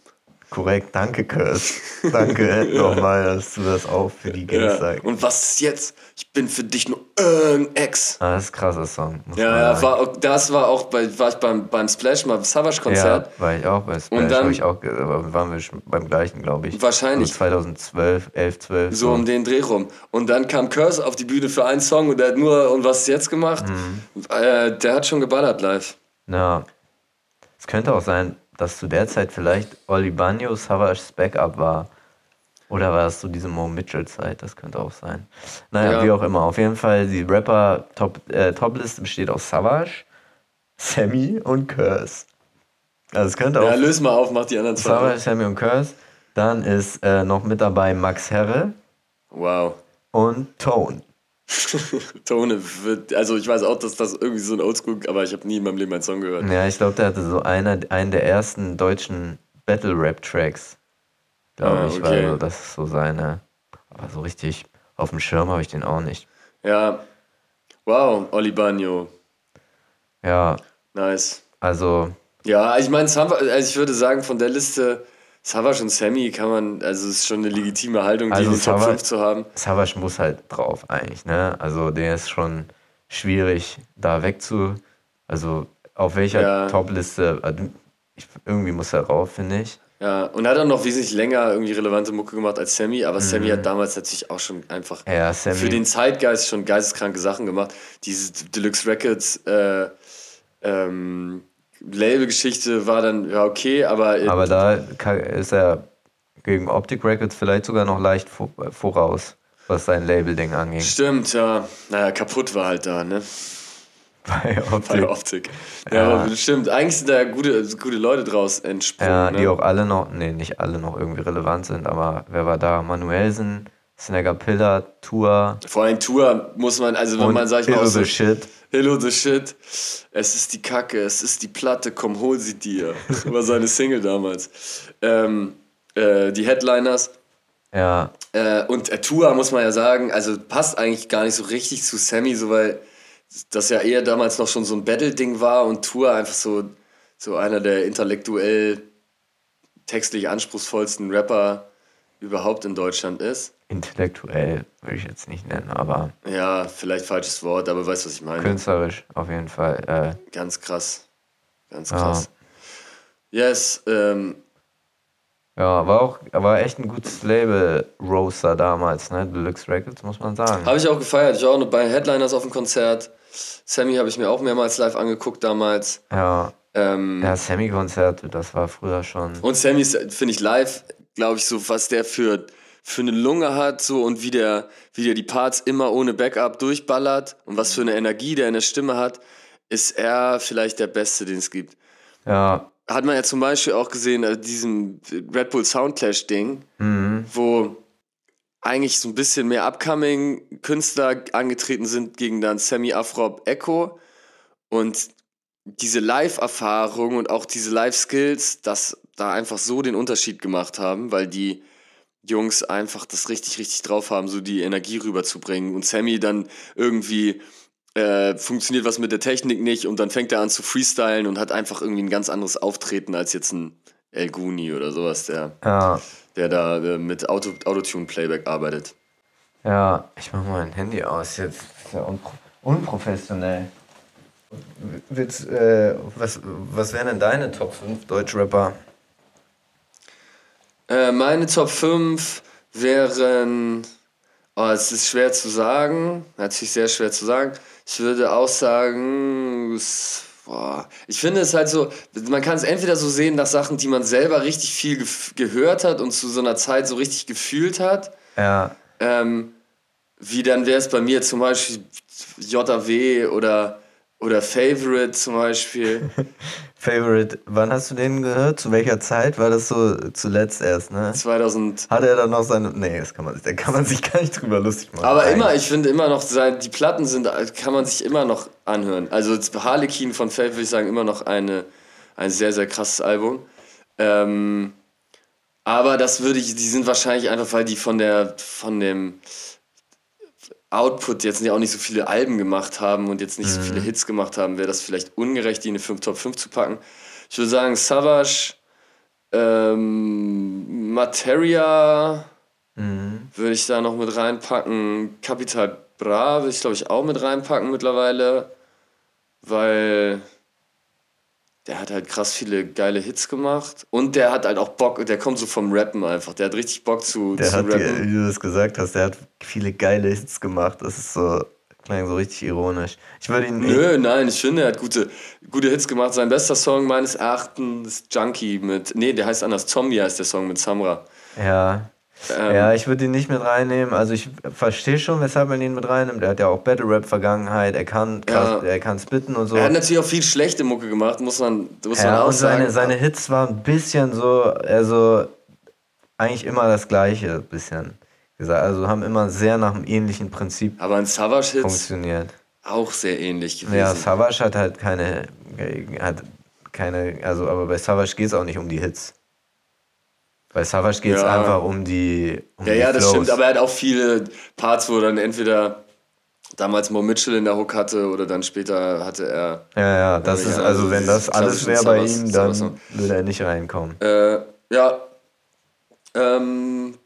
Korrekt, danke Curse. <laughs> Danke nochmal, dass du das auch für die Gangs Ja. sagst. Und was ist jetzt? Ich bin für dich nur irgendein Ex. Ah, das ist ein krasser Song. Ja, war, das war auch bei, war ich beim, beim Splash mal Savage-Konzert. Ja, war ich auch bei Splash. Und dann- ich auch, waren wir schon beim gleichen, glaube ich. Wahrscheinlich. So 2012, 11, 12. So um den Dreh rum. Und dann kam Curse auf die Bühne für einen Song und der hat nur, und was ist jetzt gemacht? Mhm. Äh, der hat schon geballert live. Ja. Es könnte auch sein, dass zu der Zeit vielleicht Oli Banyo Savage's Backup war. Oder war das so diese Mo Mitchell-Zeit? Das könnte auch sein. Naja, Ja. wie auch immer. Auf jeden Fall, die Rapper-Top, äh, Top-Liste besteht aus Savage, Sammy und Curse. Also es könnte auch Ja, löse mal auf, mach die anderen zwei. Savage, Sammy und Curse. Dann ist äh, noch mit dabei Max Herre Wow. und Tone. <laughs> Tone wird, also ich weiß auch, dass das irgendwie so ein Oldschool, aber ich habe nie in meinem Leben einen Song gehört. Ja, ich glaube, der hatte so einer, einen der ersten deutschen Battle-Rap-Tracks. Glaube Ah, ich, okay. weil so, das ist so seine. Aber so richtig auf dem Schirm habe ich den auch nicht. Ja. Wow, Oli Bagno. Ja, Nice. also, Ja, ich meine, also ich würde sagen, von der Liste Savage und Sammy kann man, also es ist schon eine legitime Haltung, die Also in den Top Savage- 5 zu haben. Savage muss halt drauf eigentlich, ne? Also, der ist schon schwierig, da wegzu. Also, auf welcher Ja. Top-Liste. also, irgendwie muss er rauf, finde ich. Ja, und hat auch noch wesentlich länger irgendwie relevante Mucke gemacht als Sammy, aber Sammy hat damals natürlich auch schon einfach Mhm. Ja, für den Zeitgeist schon geisteskranke Sachen gemacht. Diese Deluxe Records äh, ähm, Labelgeschichte war dann ja okay, aber, äh, aber da ist er gegen Optic Records vielleicht sogar noch leicht vo- voraus, was sein Label-Ding anging. stimmt, ja. Naja, kaputt war halt da, ne? Bei <laughs> Bei Optic. der Optik. Ja, Ja. stimmt. Eigentlich sind da gute, gute Leute draus entsprungen. Ja, ne? die auch alle noch, nee, nicht alle noch irgendwie relevant sind, aber wer war da? Manuelsen, Snagger Pillar, Tour Vor allem Tour muss man, also wenn man, sag ich mal, Irre so, Shit. Hello the Shit, es ist die Kacke, es ist die Platte, komm, hol sie dir. <laughs> war seine Single damals. Ähm, äh, die Headliners. Ja, Äh, und äh, Tour muss man ja sagen, also passt eigentlich gar nicht so richtig zu Sammy, so weil das ja eher damals noch schon so ein Battle-Ding war und Tour einfach so, so einer der intellektuell textlich anspruchsvollsten Rapper überhaupt in Deutschland ist. Intellektuell würde ich jetzt nicht nennen, aber Ja, vielleicht falsches Wort, aber weißt, was ich meine. künstlerisch auf jeden Fall. Äh, Ganz krass. Ganz Ja. krass. Yes, ähm, ja, war auch, war echt ein gutes Label, Roaster damals, ne? Deluxe Records, muss man sagen. habe ich auch gefeiert. Ich war auch noch bei Headliners auf dem Konzert. Sammy habe ich mir auch mehrmals live angeguckt damals. Ja, Ähm, ja Semi-Konzerte, das war früher schon. Und Sammy ist, finde ich, live, glaube ich, so, was der für, für eine Lunge hat, so und wie der, wie der die Parts immer ohne Backup durchballert und was für eine Energie der in der Stimme hat, ist er vielleicht der Beste, den es gibt. Ja, Hat man ja zum Beispiel auch gesehen, äh, diesem Red Bull Soundclash-Ding, mhm. wo eigentlich so ein bisschen mehr Upcoming-Künstler angetreten sind gegen dann Sammy Afrop Echo und diese Live-Erfahrung und auch diese Live-Skills, das da einfach so den Unterschied gemacht haben, weil die Jungs einfach das richtig, richtig drauf haben, so die Energie rüberzubringen und Sammy dann irgendwie äh, funktioniert was mit der Technik nicht und dann fängt er an zu freestylen und hat einfach irgendwie ein ganz anderes Auftreten als jetzt ein El Guni oder sowas, der ja, der da äh, mit Auto, Autotune-Playback arbeitet. ja, ich mach mal mein Handy aus jetzt. Ist ja unpro unprofessionell. Willst, äh, was, was wären denn deine Top 5 Deutschrapper? Äh, meine Top 5 wären Oh, es ist schwer zu sagen. Natürlich sehr schwer zu sagen. Ich würde auch sagen, es, boah, ich finde es halt so, man kann es entweder so sehen nach Sachen, die man selber richtig viel ge gehört hat und zu so einer Zeit so richtig gefühlt hat. Ja. Ähm, wie dann wäre es bei mir zum Beispiel JW oder, oder Favorite zum Beispiel. <laughs> Favorite, wann hast du den gehört? Zu welcher Zeit? War das so zuletzt erst, ne? 2000. Hat er dann noch seine. Nee, das kann man, da kann man sich gar nicht drüber lustig machen. Aber immer, ich finde immer noch, sein, die Platten sind, kann man sich immer noch anhören. Also Harlequin von Favorite würde ich sagen, immer noch eine, ein sehr, sehr krasses Album. Ähm, aber das würde ich, die sind wahrscheinlich einfach, weil die von der, von dem Output jetzt auch nicht so viele Alben gemacht haben und jetzt nicht so viele Hits gemacht haben, wäre das vielleicht ungerecht, die in eine Top 5 zu packen. Ich würde sagen, Savage, ähm, Materia würde ich da noch mit reinpacken. Capital Bra würde ich, glaube ich, auch mit reinpacken mittlerweile, weil der hat halt krass viele geile Hits gemacht und der hat halt auch Bock, der kommt so vom Rappen einfach, der hat richtig Bock zu, Der zu hat, rappen. wie du das gesagt hast, der hat viele geile Hits gemacht. Das ist so, klang so richtig ironisch. Ich würde ihn. Nö, nein, ich finde, er hat gute, gute Hits gemacht. Sein bester Song meines Erachtens ist Junkie mit, nee, der heißt anders, Zombie heißt der Song mit Samra. Ja. Ähm, ja, ich würde ihn nicht mit reinnehmen. Also ich verstehe schon, weshalb man ihn mit reinnimmt. Der hat ja auch Battle Rap Vergangenheit. Er kann krass, Ja. er kann spitten und so. Er hat natürlich auch viel schlechte Mucke gemacht, muss man, muss man Ja, auch und seine, sagen. seine Hits waren ein bisschen so, also eigentlich immer das gleiche, bisschen gesagt. Also haben immer sehr nach einem ähnlichen Prinzip Aber ein Savage-Hits funktioniert. auch sehr ähnlich gewesen. Ja, Savage hat halt keine, hat keine, also aber bei Savage geht es auch nicht um die Hits. Bei Savage geht es Ja. einfach um die, um ja, die ja, das Flows. stimmt, aber er hat auch viele Parts, wo er dann entweder damals Mo Mitchell in der Hook hatte oder dann später hatte er. Ja, ja, das ist, also wenn das alles wäre bei ihm, dann würde er nicht reinkommen. Äh, ja. Ähm,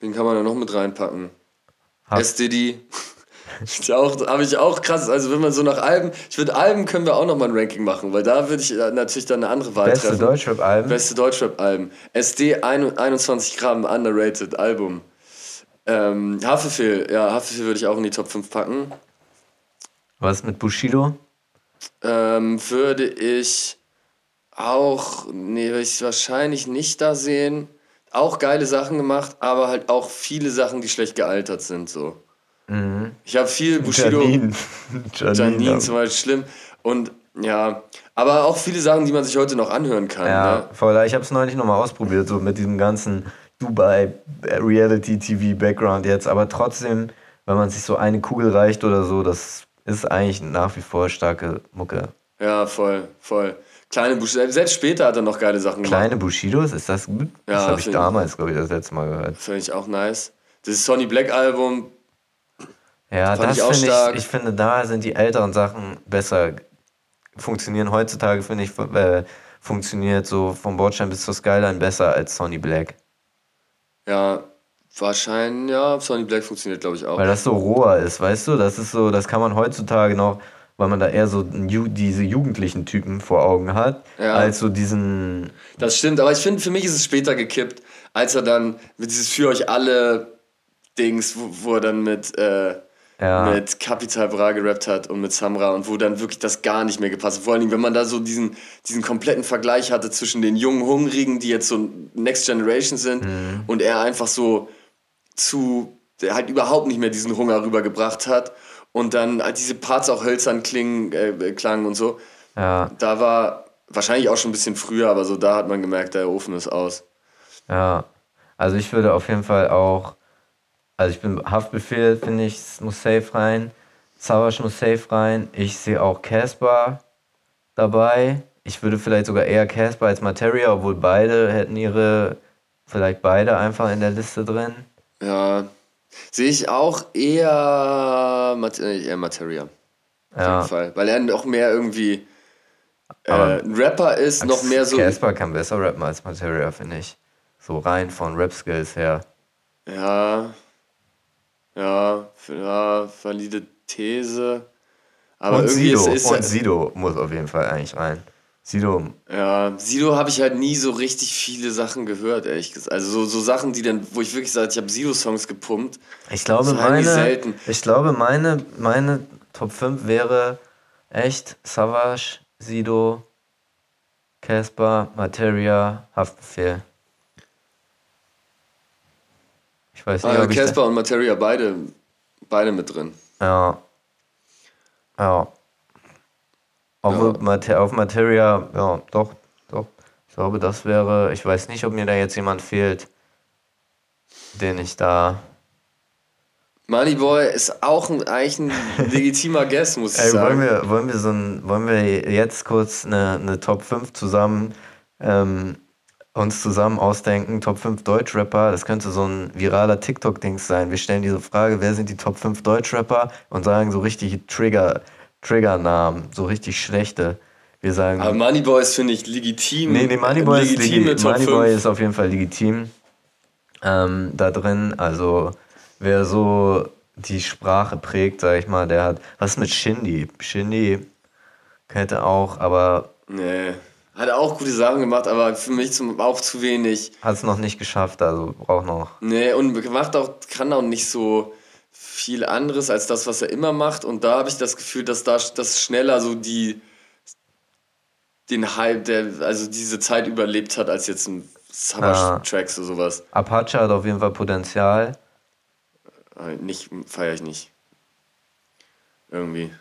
wen kann man da noch mit reinpacken? Hab- SDD. <laughs> Auch, habe ich auch krass. Also wenn man so nach Alben, ich würde Alben können wir auch noch mal ein Ranking machen, weil da würde ich äh, natürlich dann eine andere Wahl Beste treffen. Deutschrap-Alben? Beste Deutschrap-Alben. SD 21 Gramm underrated Album. Ähm, Haftbefehl, ja, Haftbefehl würde ich auch in die Top 5 packen. Was mit Bushido? Ähm, würde ich auch, nee, würde ich wahrscheinlich nicht da sehen. Auch geile Sachen gemacht, aber halt auch viele Sachen, die schlecht gealtert sind, so. Ich habe viel Bushido, Janine. <laughs> Janine zum Beispiel schlimm und ja, aber auch viele Sachen, die man sich heute noch anhören kann. Ja, Ne? voll. Ich habe es neulich nochmal ausprobiert, so mit diesem ganzen Dubai äh, Reality TV Background jetzt, aber trotzdem, wenn man sich so eine Kugel reicht oder so, das ist eigentlich nach wie vor starke Mucke. Ja, voll, voll. Kleine Bushido, selbst später hat er noch geile Sachen gemacht. Kleine Bushidos, ist das gut? Ja, das habe ich damals, glaube ich, das letzte Mal gehört. Finde ich auch nice. Das Sonny Black Album, Ja, Fand das ich finde stark. ich, ich finde, da sind die älteren Sachen besser. Funktionieren heutzutage, finde ich, äh, funktioniert so vom Bordstein bis zur Skyline besser als Sonny Black. ja, wahrscheinlich, ja, Sonny Black funktioniert, glaube ich, auch. Weil das so roher ist, weißt du? Das ist so, das kann man heutzutage noch, weil man da eher so diese jugendlichen Typen vor Augen hat, Ja. als so diesen. Das stimmt, aber ich finde, für mich ist es später gekippt, als er dann mit dieses Für euch alle Dings, wo, wo er dann mit, äh, Ja. mit Capital Bra gerappt hat und mit Samra und wo dann wirklich das gar nicht mehr gepasst hat. Vor allen Dingen, wenn man da so diesen, diesen kompletten Vergleich hatte zwischen den jungen Hungrigen, die jetzt so Next Generation sind, Mhm. und er einfach so zu, der halt überhaupt nicht mehr diesen Hunger rübergebracht hat und dann halt diese Parts auch hölzern klingen, äh, klangen und so. Ja, Da war wahrscheinlich auch schon ein bisschen früher, aber so da hat man gemerkt, der Ofen ist aus. ja. Also ich würde auf jeden Fall auch. Also ich bin Haftbefehl, finde ich, es muss safe rein. Savage muss safe rein. Ich sehe auch Casper dabei. Ich würde vielleicht sogar eher Casper als Materia, obwohl beide hätten ihre, vielleicht beide einfach in der Liste drin. Ja, sehe ich auch eher, äh, eher Materia. Auf Ja. jeden Fall. Weil er noch mehr irgendwie äh, ein Rapper ist, noch mehr so. Casper kann besser rappen als Materia, finde ich. So rein von Rap-Skills her. Ja, ja, ja, valide These. Aber und Sido, ist, ist und Sido muss auf jeden Fall eigentlich rein. Sido. Ja, Sido habe ich halt nie so richtig viele Sachen gehört, ehrlich gesagt. Also so, so Sachen, die dann, wo ich wirklich sage, ich habe Sido-Songs gepumpt. Ich glaube, meine, selten. ich glaube, meine, meine Top 5 wäre echt Savage, Sido, Casper, Materia, Haftbefehl. Ich weiß nicht, ich Casper und Materia beide, beide mit drin. Ja. Ja. Auf, Ja. Mate auf Materia, ja, doch, doch. Ich glaube, das wäre, ich weiß nicht, ob mir da jetzt jemand fehlt, den ich da. Moneyboy ist auch ein, eigentlich ein <laughs> legitimer Guest, muss ich Ey, wollen sagen. wir, wollen wir so ein, wollen wir jetzt kurz eine, eine Top 5 zusammen, ähm, uns zusammen ausdenken, Top 5 Deutschrapper, das könnte so ein viraler TikTok-Dings sein. Wir stellen diese Frage, wer sind die Top 5 Deutschrapper und sagen so richtige Trigger, Triggernamen, so richtig schlechte. Wir sagen, Aber Moneyboy ist, finde ich, legitim. nee, nee, Moneyboy ist, legitime legi Top Moneyboy 5. ist auf jeden Fall legitim ähm, da drin. Also wer so die Sprache prägt, sag ich mal, der hat, was ist mit Shindy? Shindy könnte auch, aber Nee. Hat auch gute Sachen gemacht, aber für mich zum, auch zu wenig. hat es noch nicht geschafft, also braucht noch. Nee, und macht auch, kann auch nicht so viel anderes als das, was er immer macht. Und da habe ich das Gefühl, dass da das schneller so die den Hype, der also diese Zeit überlebt hat, als jetzt ein Summer Tracks oder sowas. Apache hat auf jeden Fall Potenzial. Äh, Nicht, feiere ich nicht. Irgendwie.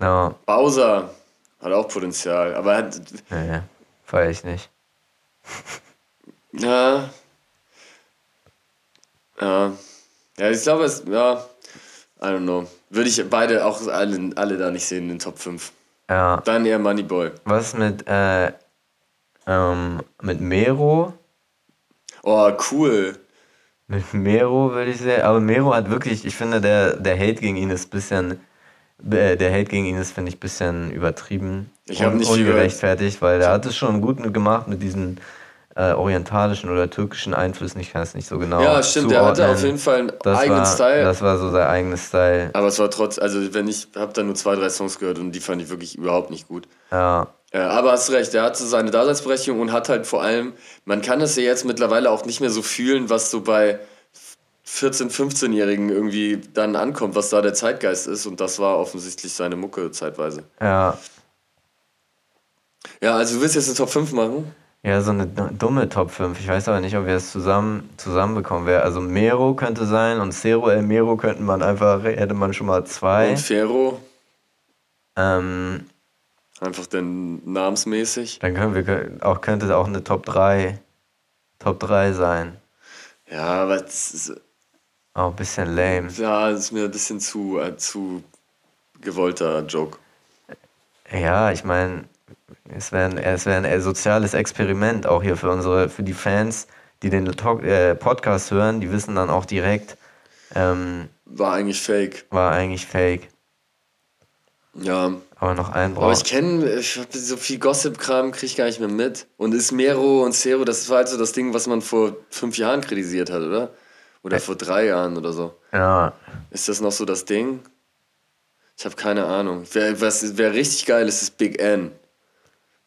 Ja, Bowser hat auch Potenzial, aber hat, nee, feier ich nicht. ja. Ja. Ja, ich glaube, es, ja, I don't know. Würde ich beide auch alle, alle da nicht sehen in den Top 5. Ja, Dann eher Moneyboy. was mit, äh, ähm, mit Mero? Oh, cool. Mit Mero würde ich sagen, aber Mero hat wirklich, ich finde, der, der Hate gegen ihn ist ein bisschen, der Hate gegen ihn ist, finde ich, ein bisschen übertrieben. Ich hab und nicht ungerechtfertigt, weil der hat es schon gut gemacht mit diesen äh, orientalischen oder türkischen Einflüssen, ich kann es nicht so genau Ja, stimmt, der hatte zuordnen. auf jeden Fall einen das eigenen war, Style. Das war so sein eigenes Style. aber es war trotz, also wenn ich habe da nur zwei, drei Songs gehört und die fand ich wirklich überhaupt nicht gut. Ja, Äh, aber hast recht, er hatte seine Daseinsberechtigung und hat halt vor allem, man kann es ja jetzt mittlerweile auch nicht mehr so fühlen, was so bei 14-, 15-Jährigen irgendwie dann ankommt, was da der Zeitgeist ist und das war offensichtlich seine Mucke zeitweise. ja. Ja, also du willst jetzt eine Top 5 machen? Ja, so eine du- dumme Top 5. Ich weiß aber nicht, ob wir es zusammen zusammenbekommen werden. Also Mero könnte sein und Cero El Mero könnten man einfach, hätte man schon mal zwei. Und Fero, Ähm, einfach denn namensmäßig. dann können wir auch, könnte auch eine Top 3, Top 3 sein. Ja, aber ist, Auch ein bisschen lame. ja, das ist mir ein bisschen zu, äh, zu gewollter Joke. Ja, ich meine, es wäre ein, es wär ein soziales Experiment auch hier für unsere, für die Fans, die den Talk, äh, Podcast hören, die wissen dann auch direkt, ähm, War eigentlich fake. war eigentlich fake. Ja, Aber noch ein Aber ich braucht. kenne, ich hab so viel Gossip-Kram kriege ich gar nicht mehr mit. Und Ismero und Zero, das war halt so das Ding, was man vor fünf Jahren kritisiert hat, oder? Oder vor drei Jahren oder so. Ja, Ist das noch so das Ding? Ich habe keine Ahnung. Wer, was, wer richtig geil ist, ist Big N.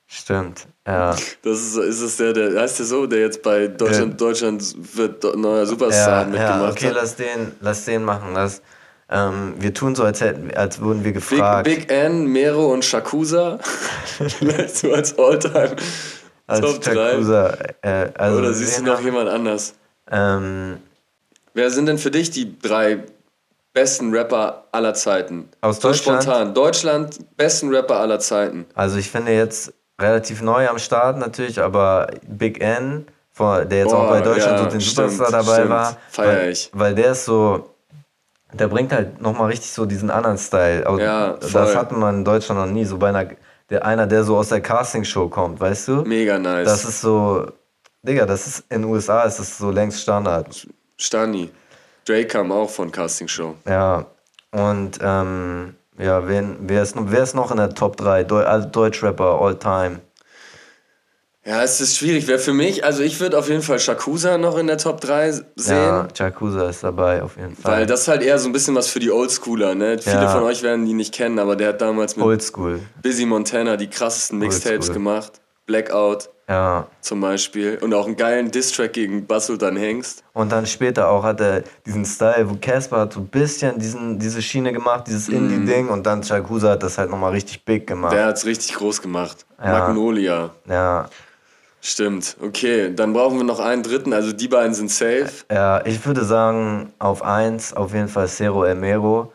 stimmt. Ja. Das ist, ist es der, der, heißt der so, der jetzt bei Deutschland, Deutschland wird neuer Superstar Ja, mitgemacht ja, okay, hat? lass den, lass den machen. Lass, ähm, wir tun so, als, hätten, als wurden wir Big, gefragt. Big N, Mero und Shakusa. Vielleicht <laughs> so als Alltime als Top 3. Yakuza, äh, also Oder siehst du noch jemand anders? Ähm, Wer sind denn für dich die drei besten Rapper aller Zeiten? Aus So Deutschland? spontan. Deutschland, besten Rapper aller Zeiten. also ich finde jetzt relativ neu am Start natürlich, aber Big N, der jetzt Boah, auch bei Deutschland ja, so den stimmt, Superstar dabei stimmt. war, Feier weil, ich. weil der ist so, der bringt halt nochmal richtig so diesen anderen Style. Also Ja, das voll. hatte man in Deutschland noch nie, so bei einer, der, einer, der so aus der Castingshow kommt, weißt du? Mega nice. Das ist so, Digga, das ist in den USA ist das so längst Standard. Stani. Drake kam auch von Casting Show. Ja, und ähm, ja, wen, wer, ist, noch- wer ist noch in der Top 3? Deu also Deutschrapper all time. Ja, es ist schwierig. Wäre für mich, also ich würde auf jeden Fall Shakusa noch in der Top 3 sehen. Ja, Yakuza ist dabei, auf jeden Fall. Weil das ist halt eher so ein bisschen was für die Oldschooler, ne? Viele Ja. von euch werden ihn nicht kennen, aber der hat damals mit Oldschool. Busy Montana die krassesten Mixtapes gemacht. Blackout Ja. zum Beispiel. Und auch einen geilen Distrack gegen Basso dann Hengst. Und dann später auch hat er diesen Style, wo Casper hat so ein bisschen diesen, diese Schiene gemacht, dieses Indie-Ding und dann Yakuza hat das halt nochmal richtig big gemacht. Der hat's richtig groß gemacht. Ja. Magnolia. Ja, Stimmt. Okay, dann brauchen wir noch einen dritten. Also die beiden sind safe. ja, ich würde sagen, auf 1 auf jeden Fall Cero Elmero.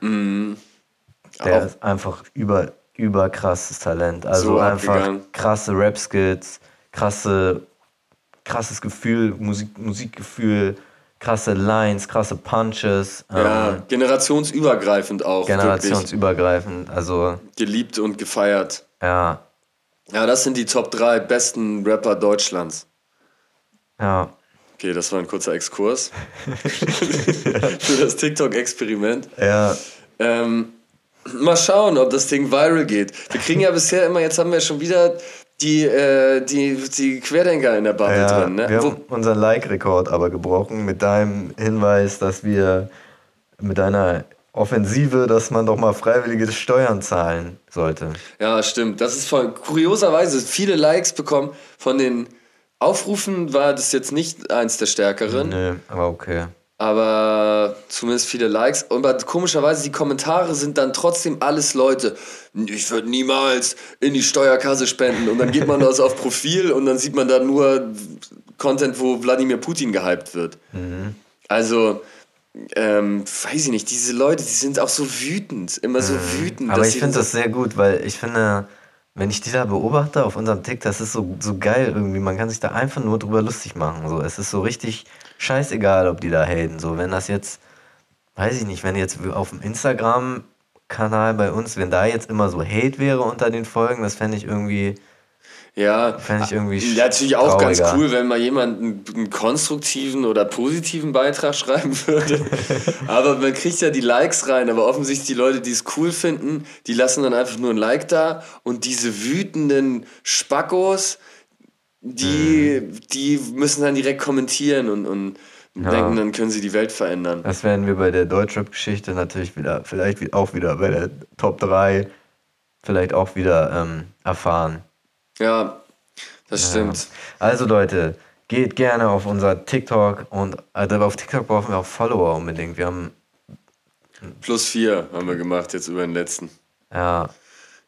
Der Auch- ist einfach über, über krasses Talent. Also So einfach abgegangen. krasse Rap-Skills, krasse, krasses Gefühl, Musik, Musikgefühl, krasse Lines, krasse Punches. Ja, ähm, generationsübergreifend auch. Wirklich. generationsübergreifend. Also, Geliebt und gefeiert. ja, Ja, das sind die Top 3 besten Rapper Deutschlands. ja. Okay, das war ein kurzer Exkurs <laughs> für das TikTok-Experiment. Ja, Ähm, mal schauen, ob das Ding viral geht. Wir kriegen ja bisher immer, jetzt haben wir schon wieder die, äh, die, die Querdenker in der Bubble ja drin. Ne? wir Wo, haben unseren Like-Rekord aber gebrochen mit deinem Hinweis, dass wir mit deiner Offensive, dass man doch mal freiwillige Steuern zahlen sollte. ja, stimmt. Das ist voll, kurioserweise viele Likes bekommen. Von den Aufrufen war das jetzt nicht eins der stärkeren. Nö, aber okay. Aber zumindest viele Likes. Und komischerweise, die Kommentare sind dann trotzdem alles Leute, ich würde niemals in die Steuerkasse spenden. Und dann geht man das auf Profil und dann sieht man da nur Content, wo Wladimir Putin gehypt wird. Also, ähm, weiß ich nicht, diese Leute, die sind auch so wütend, immer so wütend. Aber ich finde das sehr gut, weil ich finde, wenn ich die da beobachte auf unserem Tick, das ist so, so geil irgendwie. Man kann sich da einfach nur drüber lustig machen. So. Es ist so richtig scheißegal, ob die da haten. So, wenn das jetzt, weiß ich nicht, wenn jetzt auf dem Instagram-Kanal bei uns, wenn da jetzt immer so Hate wäre unter den Folgen, das fände ich irgendwie, Ja, fände ich irgendwie Ja, natürlich auch ganz trauriger. cool, wenn mal jemand einen, einen konstruktiven oder positiven Beitrag <laughs> schreiben würde. aber man kriegt ja die Likes rein, aber offensichtlich die Leute, die es cool finden, die lassen dann einfach nur ein Like da und diese wütenden Spackos, die, Mhm. die müssen dann direkt kommentieren und, und denken, dann können sie die Welt verändern. Das werden wir bei der Deutschrap-Geschichte natürlich wieder, vielleicht auch wieder bei der Top 3 vielleicht auch wieder ähm, erfahren. Ja, das stimmt. Also Leute, geht gerne auf unser TikTok und also auf TikTok brauchen wir auch Follower unbedingt. Wir haben Plus vier haben wir gemacht jetzt über den letzten. ja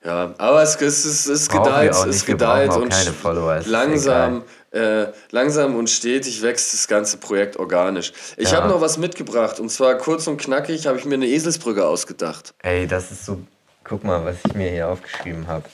Ja, aber es, es, es, es gedeiht, es gedeiht und langsam, äh, langsam und stetig wächst das ganze Projekt organisch. Ich Ja. habe noch was mitgebracht und zwar kurz und knackig habe ich mir eine Eselsbrücke ausgedacht. ey, das ist so. Guck mal, was ich mir hier aufgeschrieben habe.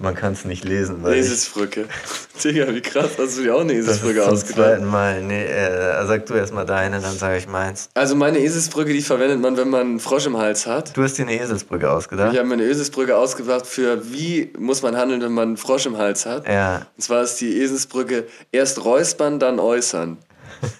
Man kann es nicht lesen, weil ich Eselsbrücke. <laughs> Digga, wie krass, hast du dir auch eine das ist Eselsbrücke zum ausgedacht? zweiten Mal. Nee, äh, sag du erstmal deine, dann sage ich meins. Also meine Eselsbrücke, die verwendet man, wenn man einen Frosch im Hals hat. Du hast dir eine Eselsbrücke ausgedacht? Ich habe mir eine Eselsbrücke ausgedacht für wie muss man handeln, wenn man einen Frosch im Hals hat. Ja. Und zwar ist die Eselsbrücke erst räuspern, dann äußern. <laughs>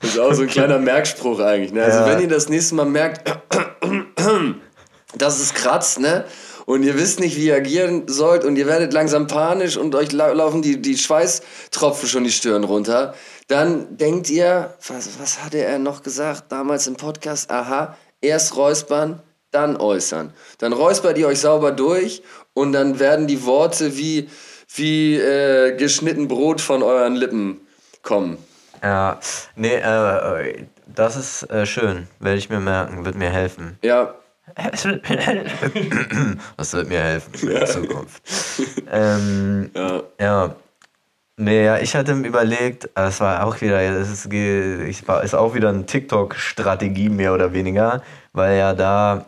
Das ist auch so ein kleiner Merkspruch eigentlich. Ne? Also Ja. wenn ihr das nächste Mal merkt, <clears throat> dass es kratzt, ne? Und ihr wisst nicht, wie ihr agieren sollt und ihr werdet langsam panisch und euch lau laufen die, die Schweißtropfen schon die Stirn runter, dann denkt ihr, was, was hatte er noch gesagt damals im Podcast? Aha, erst räuspern, dann äußern. Dann räuspert ihr euch sauber durch und dann werden die Worte wie, wie äh, geschnitten Brot von euren Lippen kommen. Ja. Nee, äh, das ist äh, schön. Werde ich mir merken, wird mir helfen. Ja, <laughs> Das wird mir helfen für die Zukunft. ähm, ja. ja. Nee, ja, ich hatte mir überlegt, das war auch wieder, das ist, ge- ich war, ist auch wieder eine TikTok-Strategie mehr oder weniger, weil ja da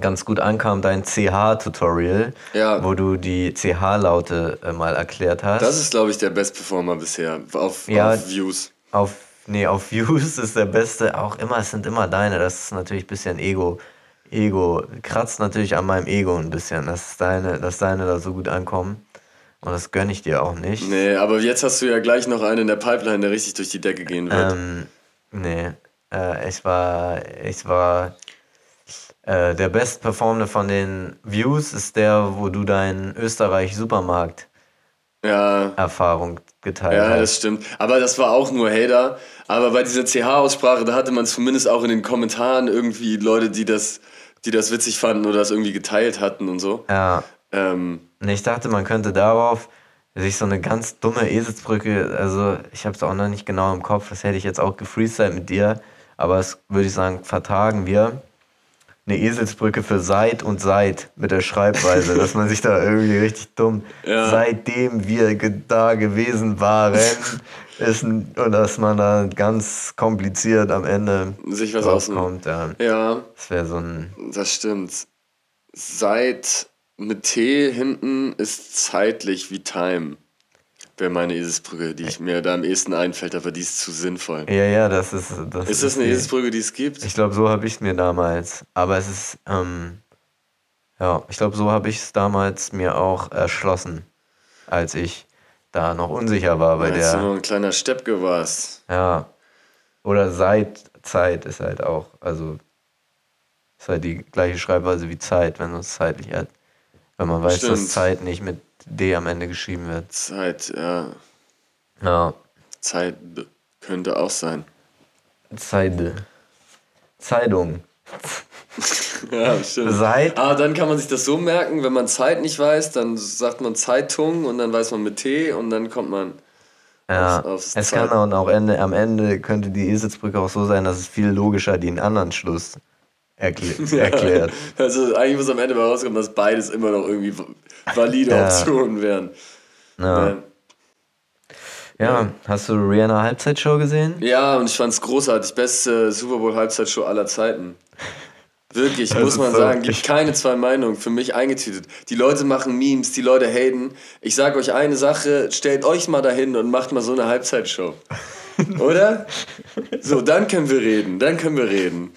ganz gut ankam dein CH-Tutorial, Ja. wo du die CH-Laute äh, mal erklärt hast. Das ist, glaube ich, der Best Performer bisher auf, Ja. auf Views. Auf, nee, auf Views <laughs> ist der beste, auch immer, es sind immer deine, das ist natürlich ein bisschen Ego, Ego, kratzt natürlich an meinem Ego ein bisschen, dass deine, dass deine da so gut ankommen. Und das gönne ich dir auch nicht. Nee, aber jetzt hast du ja gleich noch einen in der Pipeline, der richtig durch die Decke gehen wird. Ähm, nee, äh, ich war, ich war, äh, der bestperformende von den Views ist der, wo du deinen Österreich-Supermarkt Ja. Erfahrung geteilt Ja, hat. das stimmt. Aber das war auch nur Hater. Aber bei dieser CH-Aussprache, da hatte man zumindest auch in den Kommentaren irgendwie Leute, die das, die das witzig fanden oder das irgendwie geteilt hatten und so. Ja. Ähm, Und ich dachte, man könnte darauf sich so eine ganz dumme Eselsbrücke, also ich habe es auch noch nicht genau im Kopf, das hätte ich jetzt auch gefreestylt mit dir, aber das würde ich sagen, vertagen wir. Eine Eselsbrücke für seit und seit mit der Schreibweise, dass man sich da <laughs> irgendwie richtig dumm, Ja. seitdem wir ge da gewesen waren, <laughs> ist dass man da ganz kompliziert am Ende sich was ausmacht. rauskommt. Ja. Ja, Das wäre so ein, das stimmt. Seit mit T hinten ist zeitlich wie Time. Wäre meine Eselsbrücke, die ich mir da am ehesten einfällt, aber die ist zu sinnvoll. ja, ja, das ist, das Ist das eine die- Eselsbrücke, die es gibt? Ich glaube, so habe ich es mir damals. Aber es ist, ähm, ja, ich glaube, so habe ich es damals mir auch erschlossen, als ich da noch unsicher war bei du der. noch ein kleiner Steppke warst. Ja. Oder seit Zeit ist halt auch, also ist halt die gleiche Schreibweise wie Zeit, wenn man es zeitlich hat. Wenn man weiß, dass Stimmt. Zeit nicht mit D am Ende geschrieben wird. Zeit, ja. Ja. Zeit könnte auch sein. Zeide. Zeitung. Ja, stimmt. Seit. Aber dann kann man sich das so merken, wenn man Zeit nicht weiß, dann sagt man Zeitung und dann weiß man mit T und dann kommt man. Ja, aufs- aufs es Zeit- kann auch, auch Ende, am Ende könnte die Eselsbrücke auch so sein, dass es viel logischer den anderen Schluss erklä <laughs> erklärt. Also eigentlich muss am Ende mal rauskommen, dass beides immer noch irgendwie valide Ja. Optionen wären. Ja. Ja. ja, hast du Rihanna Halbzeitshow gesehen? Ja, und ich fand's großartig. Beste Super Bowl Halbzeitshow aller Zeiten. Wirklich, Das muss man so- sagen, gibt keine zwei Meinungen, für mich eingetütet. Die Leute machen Memes, die Leute haten. Ich sag euch eine Sache, stellt euch mal dahin und macht mal so eine Halbzeitshow. <laughs> Oder? So, dann können wir reden, dann können wir reden.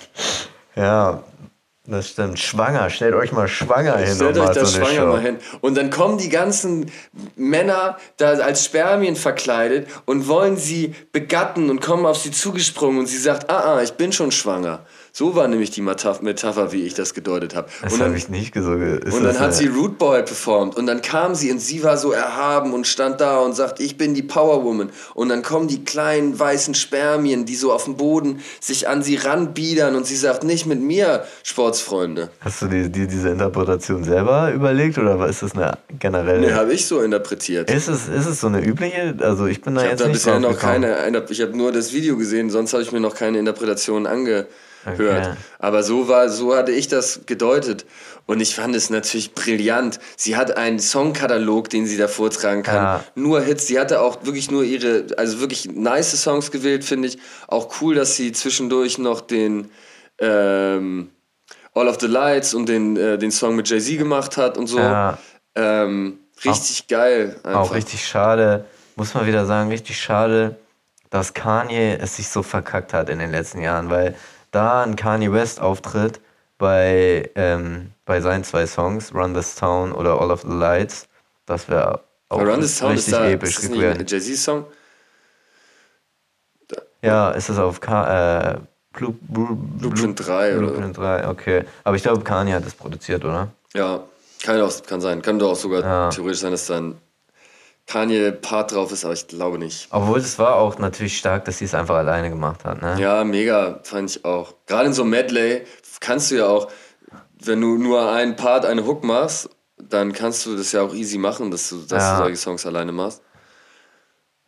Ja, das stimmt. Schwanger, stellt euch mal schwanger hin Stellt und euch macht das so schwanger Show. mal hin. Und dann kommen die ganzen Männer da als Spermien verkleidet und wollen sie begatten und kommen auf sie zugesprungen und sie sagt, ah, ah, ich bin schon schwanger. So war nämlich die Metaph- Metapher, wie ich das gedeutet habe. Das Und dann, habe ich nicht so und dann hat sie Root Boy performt und dann kam sie und sie war so erhaben und stand da und sagt, ich bin die Power Woman. Und dann kommen die kleinen weißen Spermien, die so auf dem Boden sich an sie ranbiedern und sie sagt, nicht mit mir, Sportsfreunde. Hast du dir die, diese Interpretation selber überlegt oder ist das eine generelle? Nee, habe ich so interpretiert. ist, es, ist es so eine übliche? Also ich bin da Ich jetzt da nicht bisher noch gekommen. keine, eine- ich habe nur das Video gesehen, sonst habe ich mir noch keine Interpretation angehört. Okay. Aber so war, so hatte ich das gedeutet. Und ich fand es natürlich brillant. Sie hat einen Songkatalog, den sie da vortragen kann. Ja. Nur Hits. Sie hatte auch wirklich nur ihre, also wirklich nice Songs gewählt, finde ich. Auch cool, dass sie zwischendurch noch den ähm, All of the Lights und den, äh, den Song mit Jay-Z gemacht hat und so. Ja. Ähm, richtig geil. Einfach. Auch richtig schade, muss man wieder sagen, richtig schade, dass Kanye es sich so verkackt hat in den letzten Jahren, weil da ein Kanye West Auftritt bei, ähm, bei seinen zwei Songs, Run This Town oder All of the Lights, das wäre auch Run This Town ist richtig da, episch ist ein Jay-Z-Song? Ja, ist das auf äh, Blue, Blue, Blueprint 3 oder? Blueprint 3, okay. Aber ich glaube, Kanye hat das produziert, oder? Ja, kann, auch, kann sein. Kann doch auch sogar Ja. theoretisch sein, dass da ein Kanye-Part drauf ist, aber ich glaube nicht. Obwohl es war auch natürlich stark, dass sie es einfach alleine gemacht hat, ne? Ja, mega, fand ich auch. Gerade in so einem Medley kannst du ja auch, wenn du nur einen Part, eine Hook machst, dann kannst du das ja auch easy machen, dass du, dass Ja. du solche Songs alleine machst.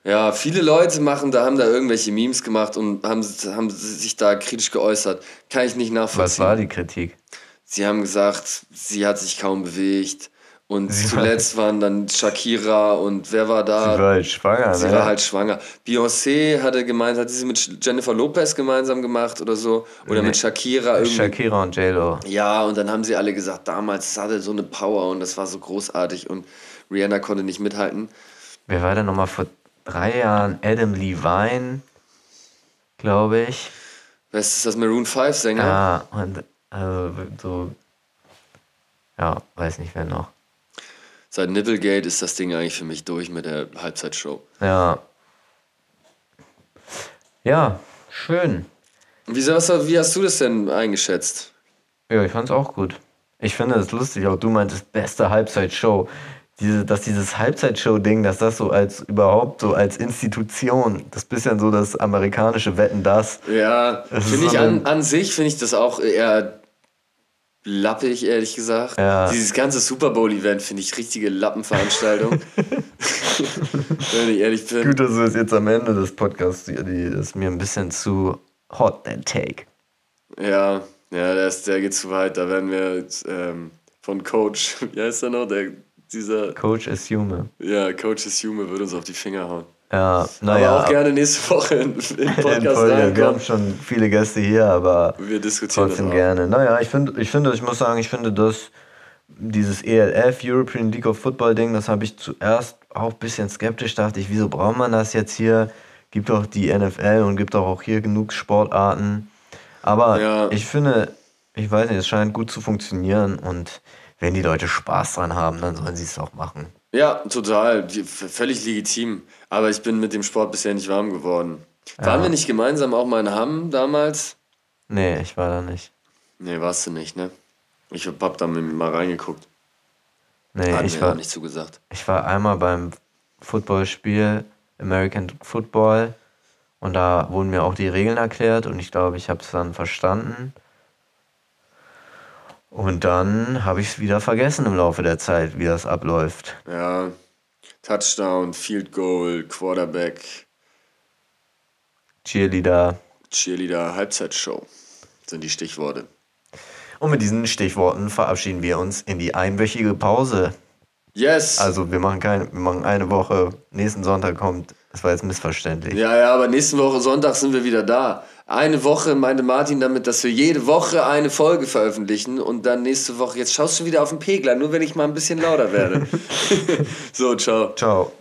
Ja, viele Leute machen, da haben da irgendwelche Memes gemacht und haben, haben sich da kritisch geäußert. Kann ich nicht nachvollziehen. Was war die Kritik? Sie haben gesagt, sie hat sich kaum bewegt. Und Sie war- zuletzt waren dann Shakira und wer war da? Sie war halt schwanger, Sie ne? war halt schwanger. Beyoncé hatte gemeint, hat sie mit Jennifer Lopez gemeinsam gemacht oder so? Oder Nee. mit Shakira irgendwie. Shakira und J-Lo. ja, und dann haben sie alle gesagt, damals hatte so eine Power und das war so großartig und Rihanna konnte nicht mithalten. Wer war denn nochmal vor drei Jahren? Adam Levine, glaube ich. Was ist das Maroon 5 Sänger? Ja, und also so, ja, weiß nicht wer noch. Seit Nipplegate ist das Ding eigentlich für mich durch mit der Halbzeitshow. Ja. Ja, schön. Wie, was, wie hast du das denn eingeschätzt? Ja, ich fand's auch gut. Ich finde es lustig, auch du meintest beste Halbzeitshow. diese, dass dieses Halbzeitshow-Ding, dass das so als überhaupt so als Institution, das bisschen so das amerikanische Wetten das. Ja, ist finde ich an, an sich, finde ich das auch eher lappig, ehrlich gesagt. Ja. Dieses ganze Super Bowl-Event finde ich richtige Lappenveranstaltung. <laughs> <laughs> Wenn ich ehrlich bin. Gut, dass du es jetzt am Ende des Podcasts, die, ist mir ein bisschen zu hot, that take. Ja, ja, der, ist, der geht zu weit. Da werden wir ähm, von Coach, <laughs> wie heißt der noch? Der, dieser, Coach assume. ja, Coach Assume wird uns auf die Finger hauen. Ja, naja. Aber auch gerne nächste Woche in, in <laughs> Podcast Folge. Wir haben schon viele Gäste hier, aber Wir diskutieren trotzdem gerne. Naja, ich finde, ich finde, ich muss sagen, ich finde das, dieses ELF, European League of Football Ding, das habe ich zuerst auch ein bisschen skeptisch, dachte ich, wieso braucht man das jetzt hier? Gibt doch die NFL und gibt doch auch hier genug Sportarten. Aber Ja. ich finde, ich weiß nicht, es scheint gut zu funktionieren und wenn die Leute Spaß dran haben, dann sollen sie es auch machen. Ja, total. Völlig legitim. Aber ich bin mit dem Sport bisher nicht warm geworden. Waren wir nicht gemeinsam auch mal in Hamm damals? Nee, ich war da nicht. Nee, warst du nicht, ne? Ich hab da mal reingeguckt. Nee, Hat ich mir war, nicht zugesagt. Ich war einmal beim Footballspiel American Football und da wurden mir auch die Regeln erklärt und ich glaube, ich habe es dann verstanden. Und dann habe ich es wieder vergessen im Laufe der Zeit, wie das abläuft. Ja. Touchdown, Field Goal, Quarterback, Cheerleader. Cheerleader, Halbzeitshow sind die Stichworte. Und mit diesen Stichworten verabschieden wir uns in die einwöchige Pause. Yes! Also wir machen keine, wir machen eine Woche. Nächsten Sonntag kommt. Das war jetzt missverständlich. Ja, ja, aber nächste Woche Sonntag sind wir wieder da. Eine Woche meinte Martin damit, dass wir jede Woche eine Folge veröffentlichen und dann nächste Woche, jetzt schaust du wieder auf den Pegler, nur wenn ich mal ein bisschen lauter werde. <laughs> so, ciao. Ciao.